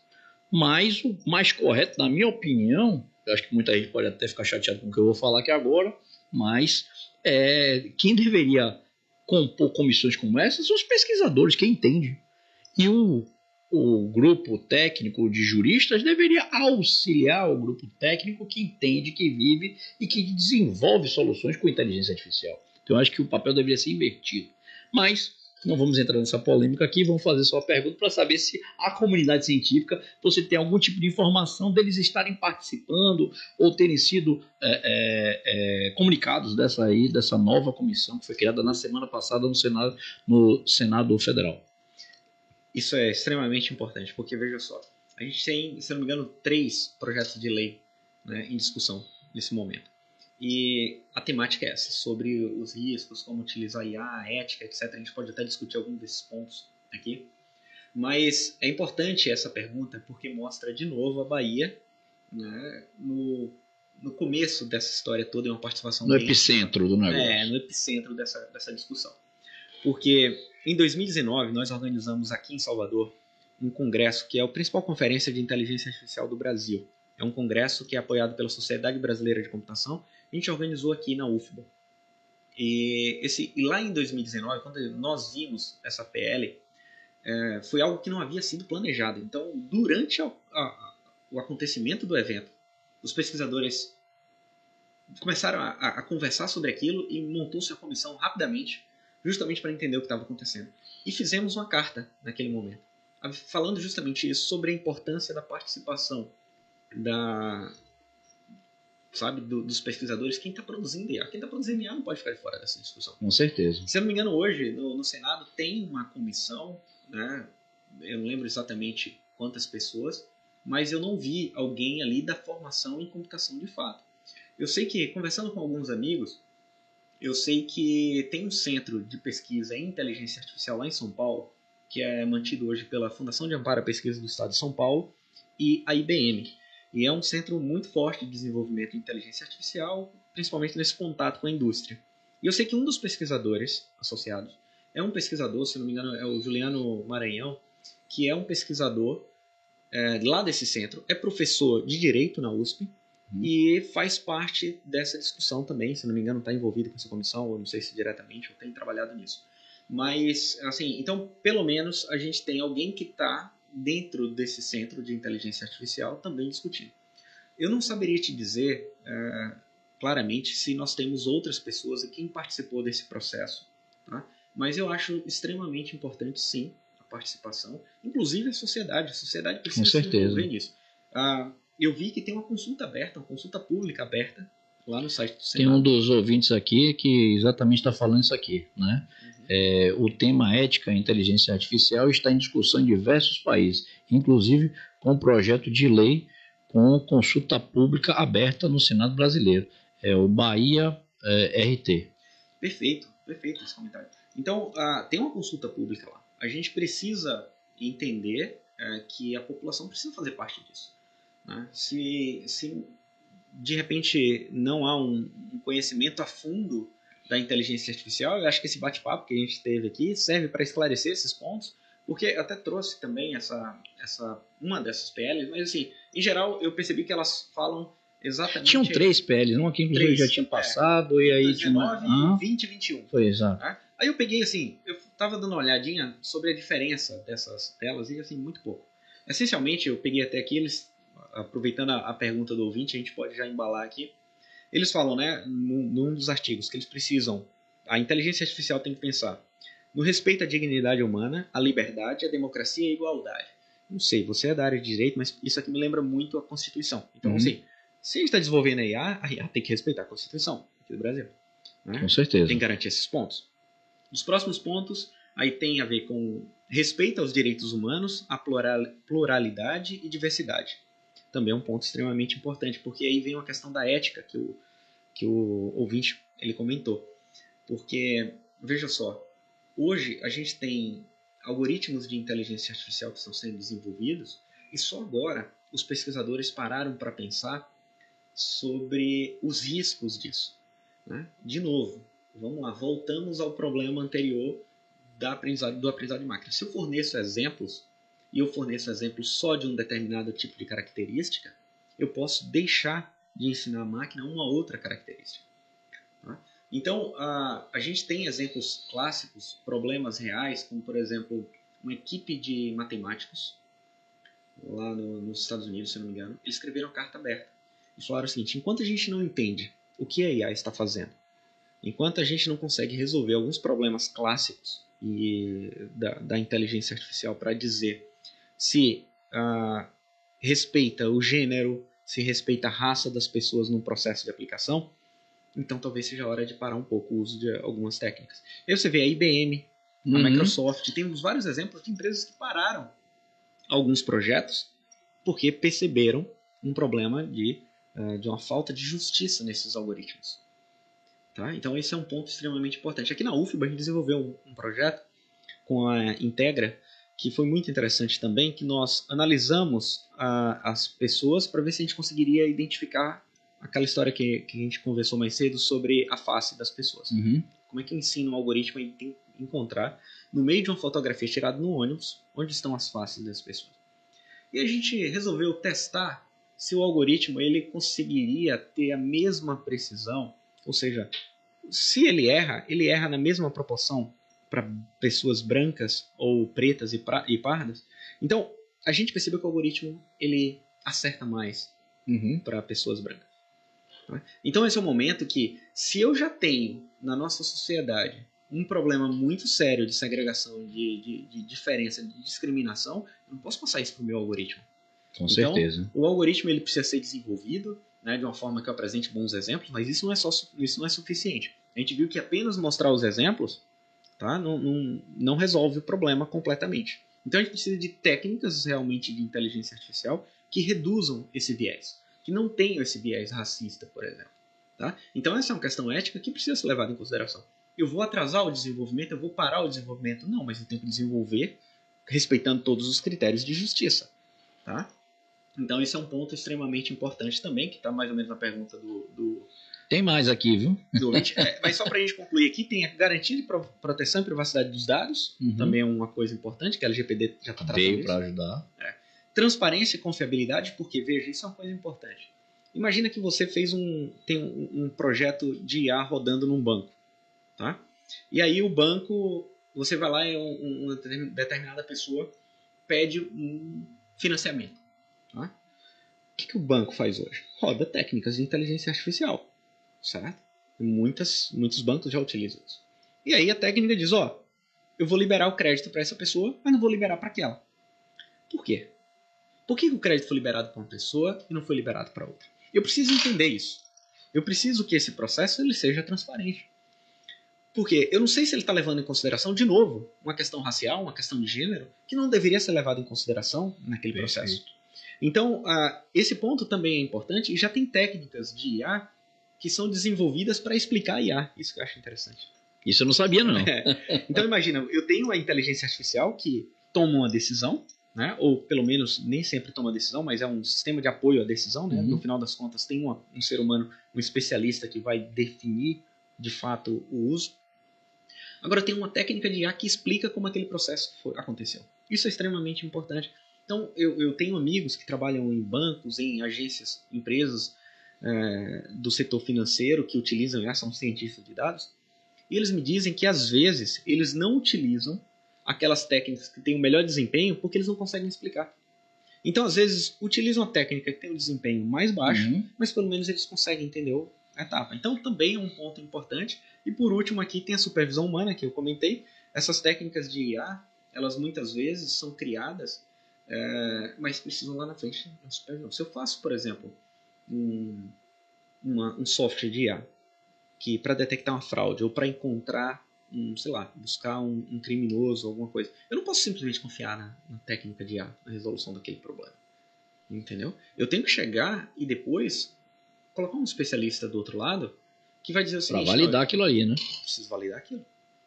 mas o mais correto, na minha opinião, eu acho que muita gente pode até ficar chateado com o que eu vou falar aqui agora, mas é, quem deveria compor comissões como essas são os pesquisadores, quem entende. E o o grupo técnico de juristas deveria auxiliar o grupo técnico que entende, que vive e que desenvolve soluções com inteligência artificial. Então, eu acho que o papel deveria ser invertido. Mas não vamos entrar nessa polêmica aqui, vamos fazer só a pergunta para saber se a comunidade científica, você tem algum tipo de informação deles estarem participando ou terem sido é, é, é, comunicados dessa aí, dessa nova comissão que foi criada na semana passada no Senado, no Senado Federal. Isso é extremamente importante, porque veja só, a gente tem, se não me engano, três projetos de lei né, em discussão nesse momento. E a temática é essa, sobre os riscos, como utilizar IA, a ética, etc. A gente pode até discutir algum desses pontos aqui. Mas é importante essa pergunta porque mostra de novo a Bahia né, no, no começo dessa história toda, é uma participação... No epicentro do negócio. É, no epicentro dessa, dessa discussão. Porque em 2019 nós organizamos aqui em Salvador um congresso que é a principal conferência de inteligência artificial do Brasil. É um congresso que é apoiado pela Sociedade Brasileira de Computação. A gente organizou aqui na UFBA. E, esse, e lá em 2019, quando nós vimos essa PL, é, foi algo que não havia sido planejado. Então, durante a, a, o acontecimento do evento, os pesquisadores começaram a, a conversar sobre aquilo e montou-se a comissão rapidamente justamente para entender o que estava acontecendo. E fizemos uma carta naquele momento, falando justamente isso, sobre a importância da participação da sabe, do, dos pesquisadores, quem está produzindo IA. Quem está produzindo IA não pode ficar de fora dessa discussão. Com certeza. Se eu não me engano, hoje no, no Senado tem uma comissão, né, eu não lembro exatamente quantas pessoas, mas eu não vi alguém ali da formação em computação de fato. Eu sei que, conversando com alguns amigos, eu sei que tem um centro de pesquisa em inteligência artificial lá em São Paulo, que é mantido hoje pela Fundação de Amparo à Pesquisa do Estado de São Paulo e a IBM. E é um centro muito forte de desenvolvimento de inteligência artificial, principalmente nesse contato com a indústria. E eu sei que um dos pesquisadores associados é um pesquisador, se não me engano, é o Juliano Maranhão, que é um pesquisador é, lá desse centro, é professor de Direito na USP. E faz parte dessa discussão também, se não me engano, está envolvido com essa comissão, ou não sei se diretamente, eu tenho trabalhado nisso. Mas, assim, então, pelo menos a gente tem alguém que está dentro desse centro de inteligência artificial também discutindo. Eu não saberia te dizer é, claramente se nós temos outras pessoas e quem participou desse processo, tá? mas eu acho extremamente importante, sim, a participação, inclusive a sociedade. A sociedade precisa se envolver nisso. Ah, eu vi que tem uma consulta aberta, uma consulta pública aberta lá no site do Senado. Tem um dos ouvintes aqui que exatamente está falando isso aqui, né? Uhum. É, o tema ética e inteligência artificial está em discussão em diversos países, inclusive com projeto de lei com consulta pública aberta no Senado brasileiro. É o Bahia é, RT. Perfeito. perfeito esse comentário. Então, uh, tem uma consulta pública lá. A gente precisa entender uh, que a população precisa fazer parte disso. Né? Se, se de repente não há um, um conhecimento a fundo da inteligência artificial, eu acho que esse bate-papo que a gente teve aqui serve para esclarecer esses pontos, porque até trouxe também essa, essa uma dessas PLs, mas assim, em geral eu percebi que elas falam exatamente... Tinham três PLs, uma que inclusive já tinha é. passado, é, e aí 19, tinha... Uma... 20 e 21. Foi, exato. Né? Aí eu peguei assim, eu estava dando uma olhadinha sobre a diferença dessas telas e assim, muito pouco. Essencialmente, eu peguei até aqui, eles, aproveitando a, a pergunta do ouvinte, a gente pode já embalar aqui, eles falam, né, num, num dos artigos, que eles precisam, a inteligência artificial tem que pensar no respeito à dignidade humana, à liberdade, à democracia e à igualdade. Não sei, você é da área de direito, mas isso aqui me lembra muito a Constituição. Então, uhum. assim, se a gente está desenvolvendo a IA, a IA tem que respeitar a Constituição aqui do Brasil. Né? Com certeza. Tem que garantir esses pontos. Os próximos pontos aí tem a ver com respeito aos direitos humanos, a pluralidade e diversidade. Também é um ponto extremamente importante, porque aí vem uma questão da ética que o, que o ouvinte ele comentou. Porque, veja só, hoje a gente tem algoritmos de inteligência artificial que estão sendo desenvolvidos e só agora os pesquisadores pararam para pensar sobre os riscos disso. Né? De novo, vamos lá, voltamos ao problema anterior da aprendizado, do aprendizado de máquina. Se eu forneço exemplos e eu forneço exemplos só de um determinado tipo de característica, eu posso deixar de ensinar a máquina uma outra característica. Tá? Então, a, a gente tem exemplos clássicos, problemas reais, como por exemplo, uma equipe de matemáticos lá no, nos Estados Unidos, se não me engano, eles escreveram carta aberta e falaram o seguinte: enquanto a gente não entende o que a IA está fazendo, enquanto a gente não consegue resolver alguns problemas clássicos e da, da inteligência artificial para dizer se uh, respeita o gênero, se respeita a raça das pessoas num processo de aplicação, então talvez seja a hora de parar um pouco o uso de algumas técnicas. Aí você vê a IBM, a uhum. Microsoft, temos vários exemplos de empresas que pararam alguns projetos porque perceberam um problema de, uh, de uma falta de justiça nesses algoritmos. Tá? Então esse é um ponto extremamente importante. Aqui na UFBA a gente desenvolveu um, um projeto com a Integra que foi muito interessante também, que nós analisamos uh, as pessoas para ver se a gente conseguiria identificar aquela história que, que a gente conversou mais cedo sobre a face das pessoas. Uhum. Como é que ensina um algoritmo a encontrar no meio de uma fotografia tirada no ônibus onde estão as faces das pessoas. E a gente resolveu testar se o algoritmo ele conseguiria ter a mesma precisão, ou seja, se ele erra, ele erra na mesma proporção para pessoas brancas ou pretas e, pra, e, pardas. Então, a gente percebeu que o algoritmo ele acerta mais uhum. para pessoas brancas. Tá? Então, esse é o momento que, se eu já tenho na nossa sociedade um problema muito sério de segregação, de, de, de diferença, de discriminação, eu não posso passar isso para o meu algoritmo. Com então, certeza. O algoritmo ele precisa ser desenvolvido né, de uma forma que eu apresente bons exemplos, mas isso não é só isso não é suficiente. A gente viu que apenas mostrar os exemplos tá? não, não, não resolve o problema completamente. Então a gente precisa de técnicas realmente de inteligência artificial que reduzam esse viés, que não tenham esse viés racista, por exemplo. Tá? Então essa é uma questão ética que precisa ser levada em consideração. Eu vou atrasar o desenvolvimento, eu vou parar o desenvolvimento? Não, mas eu tenho que desenvolver respeitando todos os critérios de justiça. Tá? Então esse é um ponto extremamente importante também, que está mais ou menos na pergunta do, do tem mais aqui, viu? É, mas só para a gente concluir aqui, tem a garantia de proteção e privacidade dos dados, uhum. também é uma coisa importante, que a LGPD já está tratando Veio para ajudar. É. Transparência e confiabilidade, porque, veja, isso é uma coisa importante. Imagina que você fez um, tem um, um projeto de IA rodando num banco, tá? E aí o banco, você vai lá e uma determinada pessoa pede um financiamento, tá? O que, que o banco faz hoje? Roda técnicas de inteligência artificial certo? Muitas, muitos bancos já utilizam isso. E aí a técnica diz, ó, eu vou liberar o crédito para essa pessoa, mas não vou liberar para aquela. Por quê? Por que o crédito foi liberado para uma pessoa e não foi liberado para outra? Eu preciso entender isso. Eu preciso que esse processo ele seja transparente. Porque eu não sei se ele está levando em consideração, de novo, uma questão racial, uma questão de gênero, que não deveria ser levado em consideração naquele Perfeito. processo. Então, uh, esse ponto também é importante e já tem técnicas de IA que são desenvolvidas para explicar IA. Isso que eu acho interessante. Isso eu não sabia, não. É. Então imagina, eu tenho a inteligência artificial que toma uma decisão, né? ou pelo menos nem sempre toma decisão, mas é um sistema de apoio à decisão. Né? Uhum. No final das contas, tem uma, um ser humano, um especialista que vai definir de fato o uso. Agora tem uma técnica de IA que explica como aquele processo foi, aconteceu. Isso é extremamente importante. Então eu, eu tenho amigos que trabalham em bancos, em agências, empresas é, do setor financeiro que utilizam IA, são cientistas de dados, e eles me dizem que às vezes eles não utilizam aquelas técnicas que têm o melhor desempenho porque eles não conseguem explicar. Então, às vezes, utilizam a técnica que tem um desempenho mais baixo, uhum. mas pelo menos eles conseguem entender a etapa. Então, também é um ponto importante. E por último, aqui tem a supervisão humana, que eu comentei. Essas técnicas de IA, elas muitas vezes são criadas, é, mas precisam lá na frente da supervisão. Se eu faço, por exemplo, um, uma, um software de IA que para detectar uma fraude ou para encontrar um, sei lá, buscar um, um, criminoso, alguma coisa. Eu não posso simplesmente confiar na, na técnica de IA, na resolução daquele problema. Entendeu? Eu tenho que chegar e depois colocar um especialista do outro lado que vai dizer o seguinte... Para validar aquilo aí, né? Preciso validar aquilo.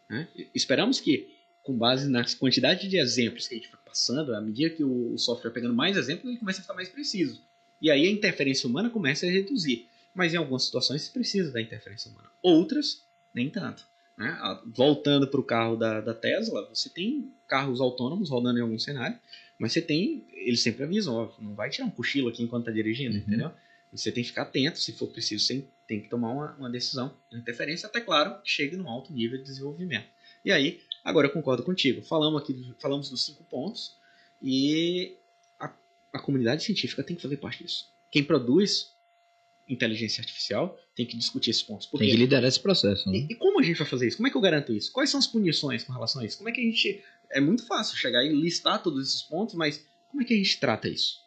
Né? Esperamos que, com base na quantidade de exemplos que a gente vai passando, à medida que o, o software vai pegando mais exemplos, ele começa a ficar mais preciso. E aí a interferência humana começa a reduzir. Mas em algumas situações se precisa da interferência humana. Outras, nem tanto. Né? Voltando para o carro da, da Tesla, você tem carros autônomos rodando em algum cenário, mas você tem, eles sempre avisam, ó, não vai tirar um cochilo aqui enquanto está dirigindo, uhum. entendeu? Você tem que ficar atento, se for preciso, você tem que tomar uma, uma decisão, uma interferência, até claro, que chegue num alto nível de desenvolvimento. E aí, agora eu concordo contigo. Falamos aqui, falamos dos cinco pontos e a, comunidade científica tem que fazer parte disso. Quem produz inteligência artificial tem que discutir esses pontos. Tem que liderar esse processo. Né? E, e, como a gente vai fazer isso? Como é que eu garanto isso? Quais são as punições com relação a isso? Como é que a gente. É muito fácil chegar e listar todos esses pontos, mas como é que a gente trata isso?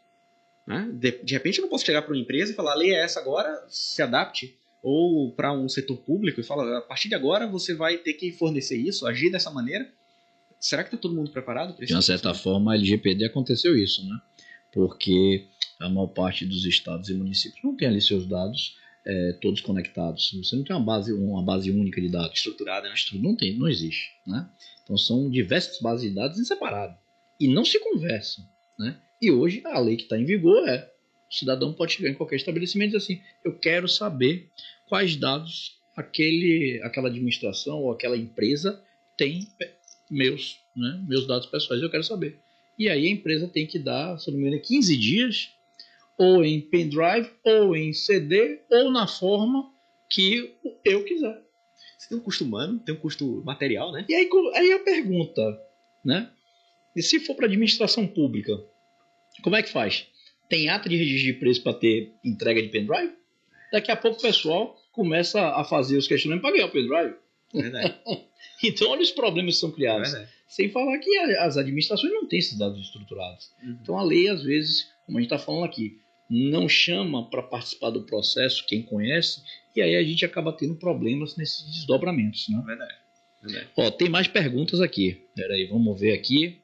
Né? De, de repente eu não posso chegar para uma empresa e falar, a lei é essa agora, se adapte. Ou para um setor público e falar, a partir de agora você vai ter que fornecer isso, agir dessa maneira. Será que está todo mundo preparado para isso? De uma certa forma, a LGPD aconteceu isso, né? Porque a maior parte dos estados e municípios não tem ali seus dados é, todos conectados. Você não tem uma base, uma base única de dados. Estruturada, né? Não tem, não existe. Né? Então são diversas bases de dados em separado. E não se conversam. Né? E hoje a lei que está em vigor é o cidadão pode chegar em qualquer estabelecimento e dizer assim, eu quero saber quais dados aquele, aquela administração ou aquela empresa tem meus, né, meus dados pessoais, eu quero saber. E aí a empresa tem que dar, se não me engano, 15 dias ou em pendrive, ou em CD, ou na forma que eu quiser. Você tem um custo humano, tem um custo material, né? E aí, aí a pergunta, né? E se for para administração pública, como é que faz? Tem ata de registro de preço para ter entrega de pendrive? Daqui a pouco o pessoal começa a fazer os questionamentos para ganhar o pendrive. Verdade. então, olha os problemas que são criados. Verdade. Sem falar que as administrações não têm esses dados estruturados. Uhum. Então, a lei, às vezes, como a gente está falando aqui, não chama para participar do processo quem conhece, e aí a gente acaba tendo problemas nesses desdobramentos. Né? Verdade. Verdade. Ó, tem mais perguntas aqui. Peraí, vamos ver aqui.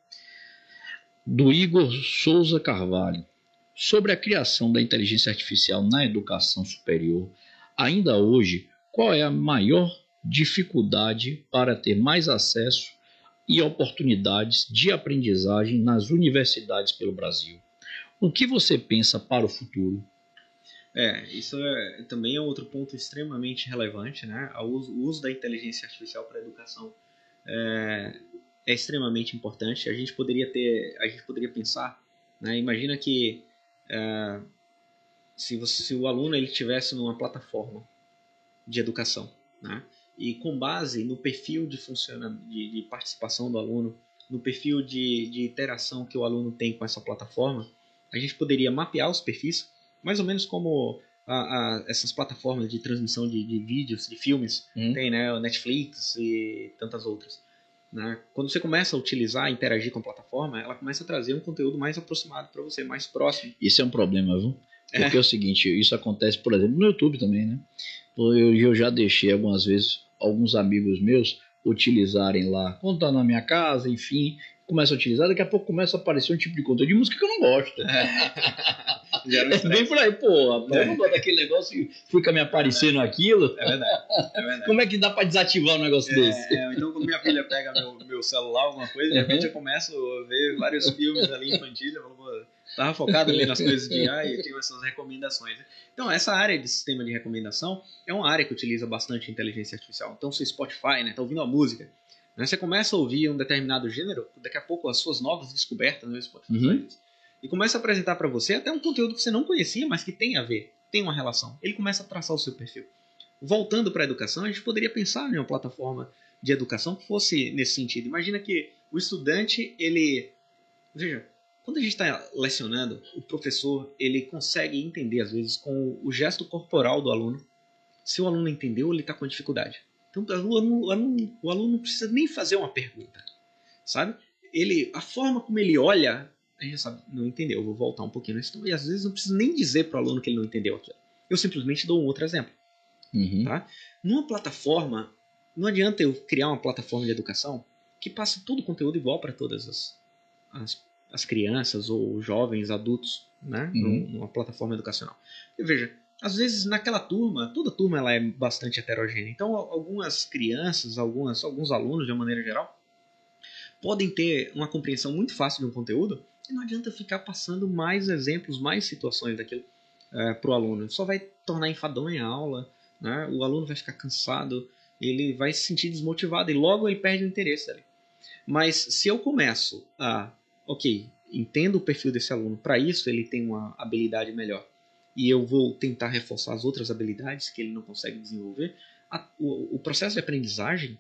Do Igor Souza Carvalho. Sobre a criação da inteligência artificial na educação superior, ainda hoje, qual é a maior dificuldade para ter mais acesso e oportunidades de aprendizagem nas universidades pelo Brasil? O que você pensa para o futuro? É, isso é, também é outro ponto extremamente relevante, né? O uso, o uso da inteligência artificial para a educação é, é, extremamente importante. A gente poderia ter, a gente poderia pensar, né? Imagina que é, se, você, se o aluno ele tivesse numa plataforma de educação, né? E com base no perfil de, funciona, de, de participação do aluno, no perfil de, de interação que o aluno tem com essa plataforma, a gente poderia mapear os perfis, mais ou menos como a, a, essas plataformas de transmissão de, de vídeos, de filmes, uhum. tem, né, o Netflix e tantas outras. Né? Quando você começa a utilizar, interagir com a plataforma, ela começa a trazer um conteúdo mais aproximado para você, mais próximo. Isso é um problema, viu? Porque é. é o seguinte, isso acontece, por exemplo, no YouTube também, né? Eu, eu já deixei algumas vezes alguns amigos meus utilizarem lá, quando tá na minha casa, enfim, começa a utilizar, daqui a pouco começa a aparecer um tipo de conteúdo de música que eu não gosto. É estresse. bem por aí, pô, rapaz, eu não gosto daquele negócio e fica me aparecendo aquilo. É verdade. É verdade. Como é que dá pra desativar um negócio desse? É, é, então quando minha filha pega meu, meu celular, alguma coisa, de repente eu começo a ver vários filmes ali infantis, eu falo, pô, tava focado ali nas coisas de IA e tinha essas recomendações. né? Então, essa área de sistema de recomendação é uma área que utiliza bastante inteligência artificial. Então, se o Spotify, né, tá ouvindo a música, né, você começa a ouvir um determinado gênero, daqui a pouco as suas novas descobertas no Spotify Uhum. e começa a apresentar para você até um conteúdo que você não conhecia, mas que tem a ver, tem uma relação. Ele começa a traçar o seu perfil. Voltando para a educação, a gente poderia pensar em uma plataforma de educação que fosse nesse sentido. Imagina que o estudante, ele. Veja, quando a gente está lecionando, o professor ele consegue entender, às vezes, com o gesto corporal do aluno, se o aluno entendeu, ele está com dificuldade. Então, o aluno, o, aluno, o aluno não precisa nem fazer uma pergunta, sabe? Ele, a forma como ele olha, a gente sabe, não entendeu, vou voltar um pouquinho na história, e às vezes não preciso nem dizer para o aluno que ele não entendeu aquilo. Eu simplesmente dou um outro exemplo. Uhum. Tá? Numa plataforma, não adianta eu criar uma plataforma de educação que passe todo o conteúdo igual para todas as, as, as crianças ou jovens, adultos, né? Uhum. Num- Numa plataforma educacional. E veja, às vezes naquela turma, toda turma ela é bastante heterogênea. Então, al- algumas crianças, algumas, alguns alunos, de uma maneira geral, podem ter uma compreensão muito fácil de um conteúdo e não adianta ficar passando mais exemplos, mais situações daquilo para o aluno. Só vai tornar enfadonha a aula, né? o aluno vai ficar cansado, ele vai se sentir desmotivado e logo ele perde o interesse ali. Mas se eu começo a, ok, entendo o perfil desse aluno, para isso ele tem uma habilidade melhor. E eu vou tentar reforçar as outras habilidades que ele não consegue desenvolver, a- o, o processo de aprendizagem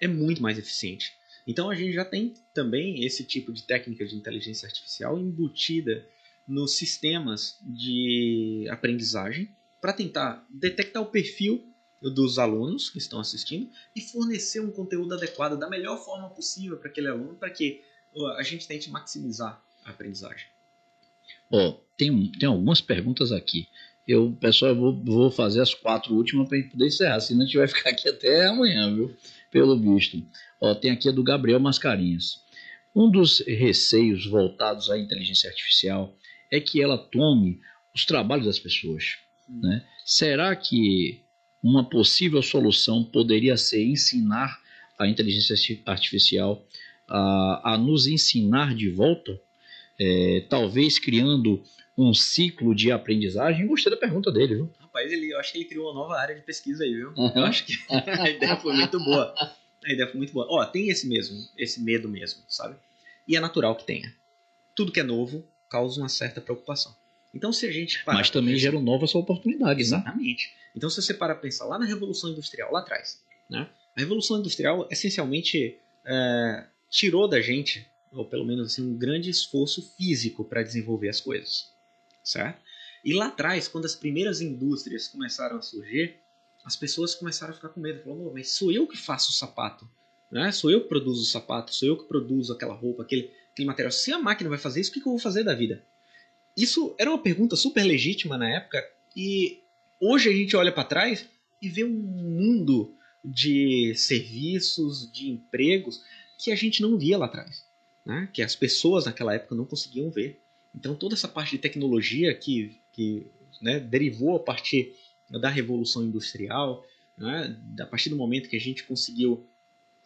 é muito mais eficiente. Então a gente já tem também esse tipo de técnica de inteligência artificial embutida nos sistemas de aprendizagem para tentar detectar o perfil dos alunos que estão assistindo e fornecer um conteúdo adequado da melhor forma possível para aquele aluno, para que a gente tente maximizar a aprendizagem. Ó, tem, tem algumas perguntas aqui. Eu, pessoal, eu vou, vou fazer as quatro últimas para gente poder encerrar, senão a gente vai ficar aqui até amanhã, viu? Pelo visto. Ó, tem aqui a do Gabriel Mascarinhas. Um dos receios voltados à inteligência artificial é que ela tome os trabalhos das pessoas. Né? Será que uma possível solução poderia ser ensinar a inteligência arti- artificial a, a nos ensinar de volta? É, talvez criando um ciclo de aprendizagem? Gostei da pergunta dele, viu? Rapaz, ele, eu acho que ele criou uma nova área de pesquisa aí, viu? Uhum. Eu acho que a ideia foi muito boa. A ideia foi muito boa. Ó, tem esse mesmo, esse medo mesmo, sabe? E é natural que tenha. Tudo que é novo causa uma certa preocupação. Então, se a gente Mas também geram novas oportunidades, né? Exatamente. Então, se você para pensar lá na Revolução Industrial, lá atrás, né? a Revolução Industrial essencialmente é, tirou da gente, ou pelo menos assim, um grande esforço físico para desenvolver as coisas, certo? E lá atrás, quando as primeiras indústrias começaram a surgir, as pessoas começaram a ficar com medo, falando, "Ô, mas sou eu que faço o sapato, né? Sou eu que produzo o sapato, sou eu que produzo aquela roupa, aquele, aquele material. Se a máquina vai fazer isso, o que eu vou fazer da vida? Isso era uma pergunta super legítima na época e hoje a gente olha para trás e vê um mundo de serviços, de empregos que a gente não via lá atrás, né? que as pessoas naquela época não conseguiam ver. Então toda essa parte de tecnologia que, que né, derivou a partir da revolução industrial, né, a partir do momento que a gente conseguiu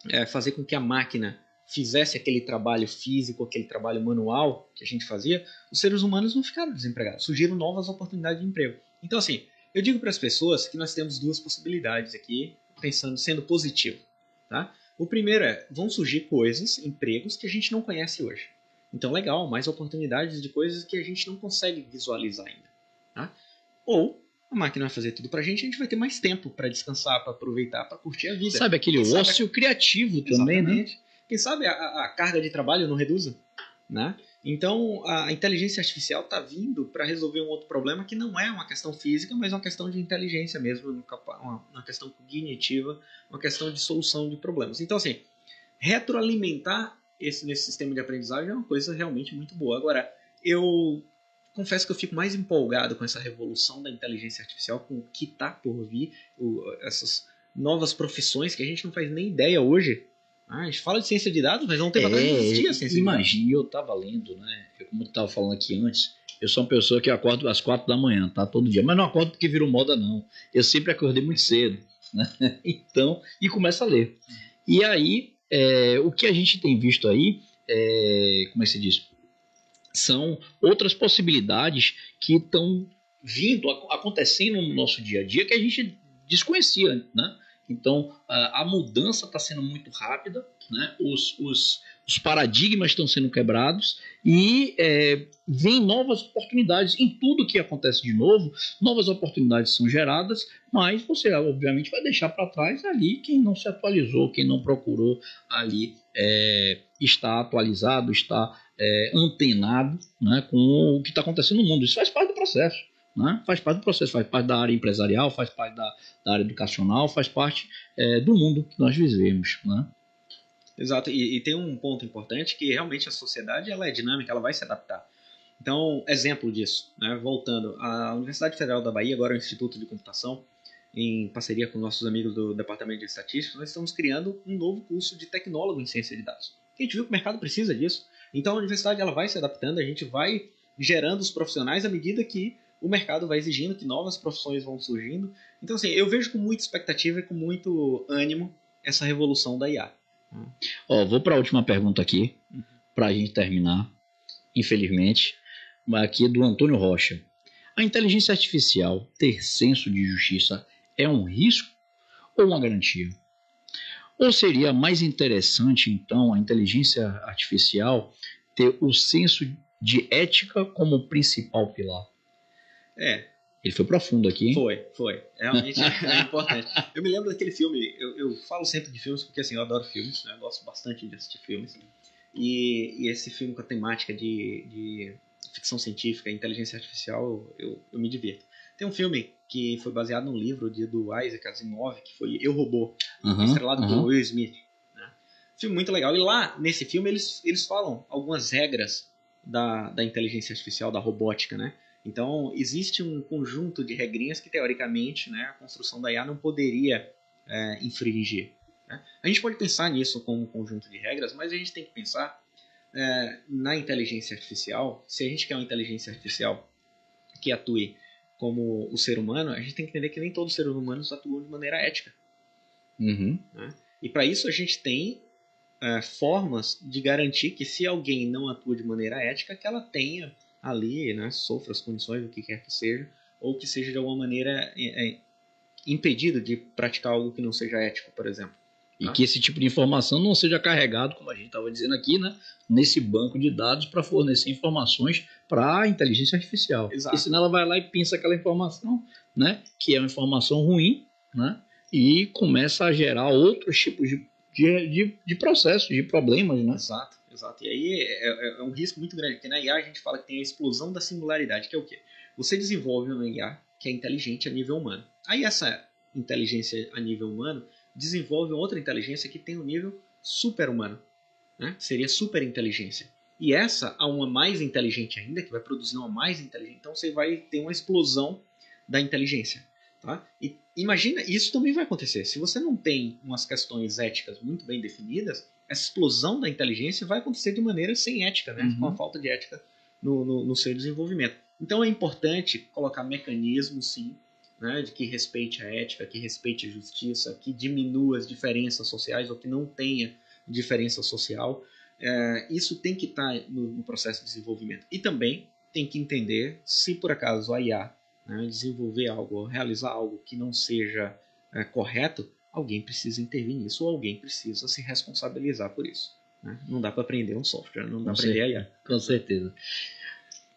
é, fazer com que a máquina fizesse aquele trabalho físico, aquele trabalho manual que a gente fazia, os seres humanos não ficaram desempregados, surgiram novas oportunidades de emprego. Então, assim, eu digo para as pessoas que nós temos duas possibilidades aqui, pensando, sendo positivo. Tá? O primeiro é, vão surgir coisas, empregos que a gente não conhece hoje. Então, legal, mais oportunidades de coisas que a gente não consegue visualizar ainda. Tá? Ou a máquina vai fazer tudo pra gente, a gente vai ter mais tempo para descansar, para aproveitar, para curtir a vida. Sabe aquele Quem sabe- ócio criativo também, né? Exatamente. Quem sabe a- a carga de trabalho não reduza, né? Então a inteligência artificial está vindo para resolver um outro problema que não é uma questão física, mas uma questão de inteligência mesmo, um uma questão cognitiva, uma questão de solução de problemas. Então assim, retroalimentar esse nesse sistema de aprendizagem é uma coisa realmente muito boa. Agora eu confesso que eu fico mais empolgado com essa revolução da inteligência artificial, com o que está por vir, o- essas novas profissões que a gente não faz nem ideia hoje Ah, a gente fala de ciência de dados, mas não tem É, atrás não existia ciência de dados. eu estava lendo, né? Eu, como eu estava falando aqui antes, eu sou uma pessoa que acordo às quatro da manhã, tá? Todo dia. Mas não acordo porque virou moda, não. Eu sempre acordei muito cedo, né? Então, e começo a ler. E aí, é, o que a gente tem visto aí, é, como é que se diz? São outras possibilidades que estão vindo, ac- acontecendo no nosso dia a dia que a gente desconhecia, né? Então, a, mudança está sendo muito rápida, né? Os, os, os paradigmas estão sendo quebrados e é, vem novas oportunidades em tudo que acontece de novo. Novas oportunidades são geradas, mas você obviamente vai deixar para trás ali quem não se atualizou, quem não procurou ali é, estar atualizado, estar é, antenado né, com o que está acontecendo no mundo. Isso faz parte do processo. Né? Faz parte do processo, faz parte da área empresarial, faz parte da, da área educacional, faz parte é, do mundo que nós vivemos. Né? Exato, e, e tem um ponto importante que realmente a sociedade ela é dinâmica, ela vai se adaptar. Então, exemplo disso, né? voltando, a Universidade Federal da Bahia, agora o Instituto de Computação, em parceria com nossos amigos do Departamento de Estatística, nós estamos criando um novo curso de tecnólogo em ciência de dados. A gente viu que o mercado precisa disso, então a universidade ela vai se adaptando, a gente vai gerando os profissionais à medida que o mercado vai exigindo, que novas profissões vão surgindo. Então, assim, eu vejo com muita expectativa e com muito ânimo essa revolução da IA. Ó, vou para a última pergunta aqui, para a gente terminar, infelizmente, aqui é do Antônio Rocha. A inteligência artificial ter senso de justiça é um risco ou uma garantia? Ou seria mais interessante, então, a inteligência artificial ter o senso de ética como principal pilar? É, Ele foi profundo aqui, hein? Foi, foi. Realmente é importante. Eu me lembro daquele filme, eu, eu falo sempre de filmes porque assim, eu adoro filmes, né? eu gosto bastante de assistir filmes. E, e esse filme com a temática de, de ficção científica e inteligência artificial, eu, eu me divirto. Tem um filme que foi baseado num livro de, do Isaac Asimov, que foi Eu Robô, Aham, estrelado aham. por Will Smith. Né? Filme muito legal. E lá, nesse filme, eles, eles falam algumas regras da, da inteligência artificial, da robótica, né? Então, existe um conjunto de regrinhas que, teoricamente, né, a construção da IA não poderia é, infringir. né? A gente pode pensar nisso como um conjunto de regras, mas a gente tem que pensar é, na inteligência artificial. Se a gente quer uma inteligência artificial que atue como o ser humano, a gente tem que entender que nem todos os seres humanos atuam de maneira ética. Uhum. E para isso a gente tem é, formas de garantir que se alguém não atua de maneira ética, que ela tenha ali, né, sofra as condições, o que quer que seja, ou que seja de alguma maneira é, é, impedido de praticar algo que não seja ético, por exemplo. E Ah. que esse tipo de informação não seja carregado, como a gente estava dizendo aqui, né, nesse banco de dados para fornecer informações para a inteligência artificial. Exato. E senão ela vai lá e pensa aquela informação, né, que é uma informação ruim, né, e começa a gerar outros tipos de, de, de, de processos, de problemas, né? Exato, exato. E aí é, é- é um risco muito grande, porque na IA a gente fala que tem a explosão da singularidade, que é o quê? Você desenvolve uma IA que é inteligente a nível humano. Aí essa inteligência a nível humano desenvolve outra inteligência que tem um nível super-humano, né? Seria superinteligência. E essa, a uma mais inteligente ainda, que vai produzir uma mais inteligente, então você vai ter uma explosão da inteligência. Tá? E imagina, isso também vai acontecer. Se você não tem umas questões éticas muito bem definidas, essa explosão da inteligência vai acontecer de maneira sem ética, né? Uhum. com a falta de ética no, no, no seu desenvolvimento. Então é importante colocar mecanismos, sim, né, de que respeite a ética, que respeite a justiça, que diminua as diferenças sociais ou que não tenha diferença social. É, isso tem que estar no, no processo de desenvolvimento. E também tem que entender se por acaso a IA né, desenvolver algo, ou realizar algo que não seja é, correto, alguém precisa intervir nisso ou alguém precisa se responsabilizar por isso. né? Não dá para aprender um software, não dá para aprender IA. Com certeza.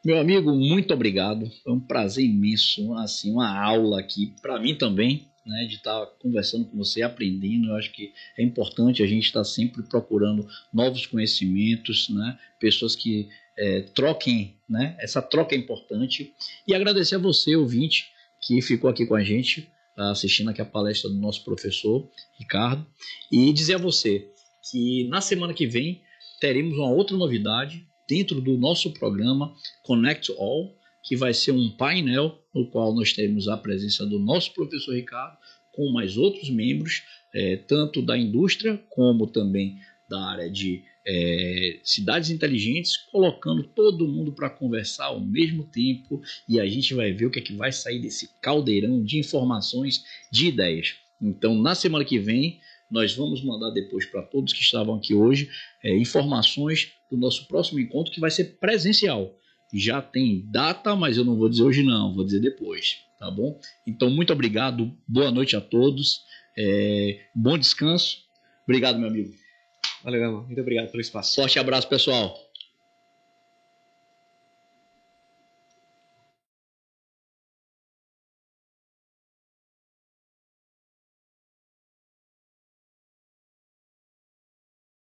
Meu amigo, muito obrigado. Foi um prazer imenso, assim, uma aula aqui para mim também, né, de estar conversando com você, aprendendo. Eu acho que é importante a gente estar sempre procurando novos conhecimentos, né, pessoas que é, troquem, né, essa troca é importante. E agradecer a você, ouvinte, que ficou aqui com a gente, tá assistindo aqui a palestra do nosso professor Ricardo, e dizer a você que na semana que vem teremos uma outra novidade dentro do nosso programa Connect All, que vai ser um painel no qual nós teremos a presença do nosso professor Ricardo com mais outros membros, é, tanto da indústria como também da área de é, cidades inteligentes, colocando todo mundo para conversar ao mesmo tempo e a gente vai ver o que é que vai sair desse caldeirão de informações, de ideias. Então, na semana que vem, nós vamos mandar depois para todos que estavam aqui hoje é, informações do nosso próximo encontro que vai ser presencial. Já tem data, mas eu não vou dizer hoje não, vou dizer depois, tá bom? Então, muito obrigado, boa noite a todos, é, bom descanso. Obrigado, meu amigo. Valeu, Muito obrigado pelo espaço. Forte abraço, pessoal.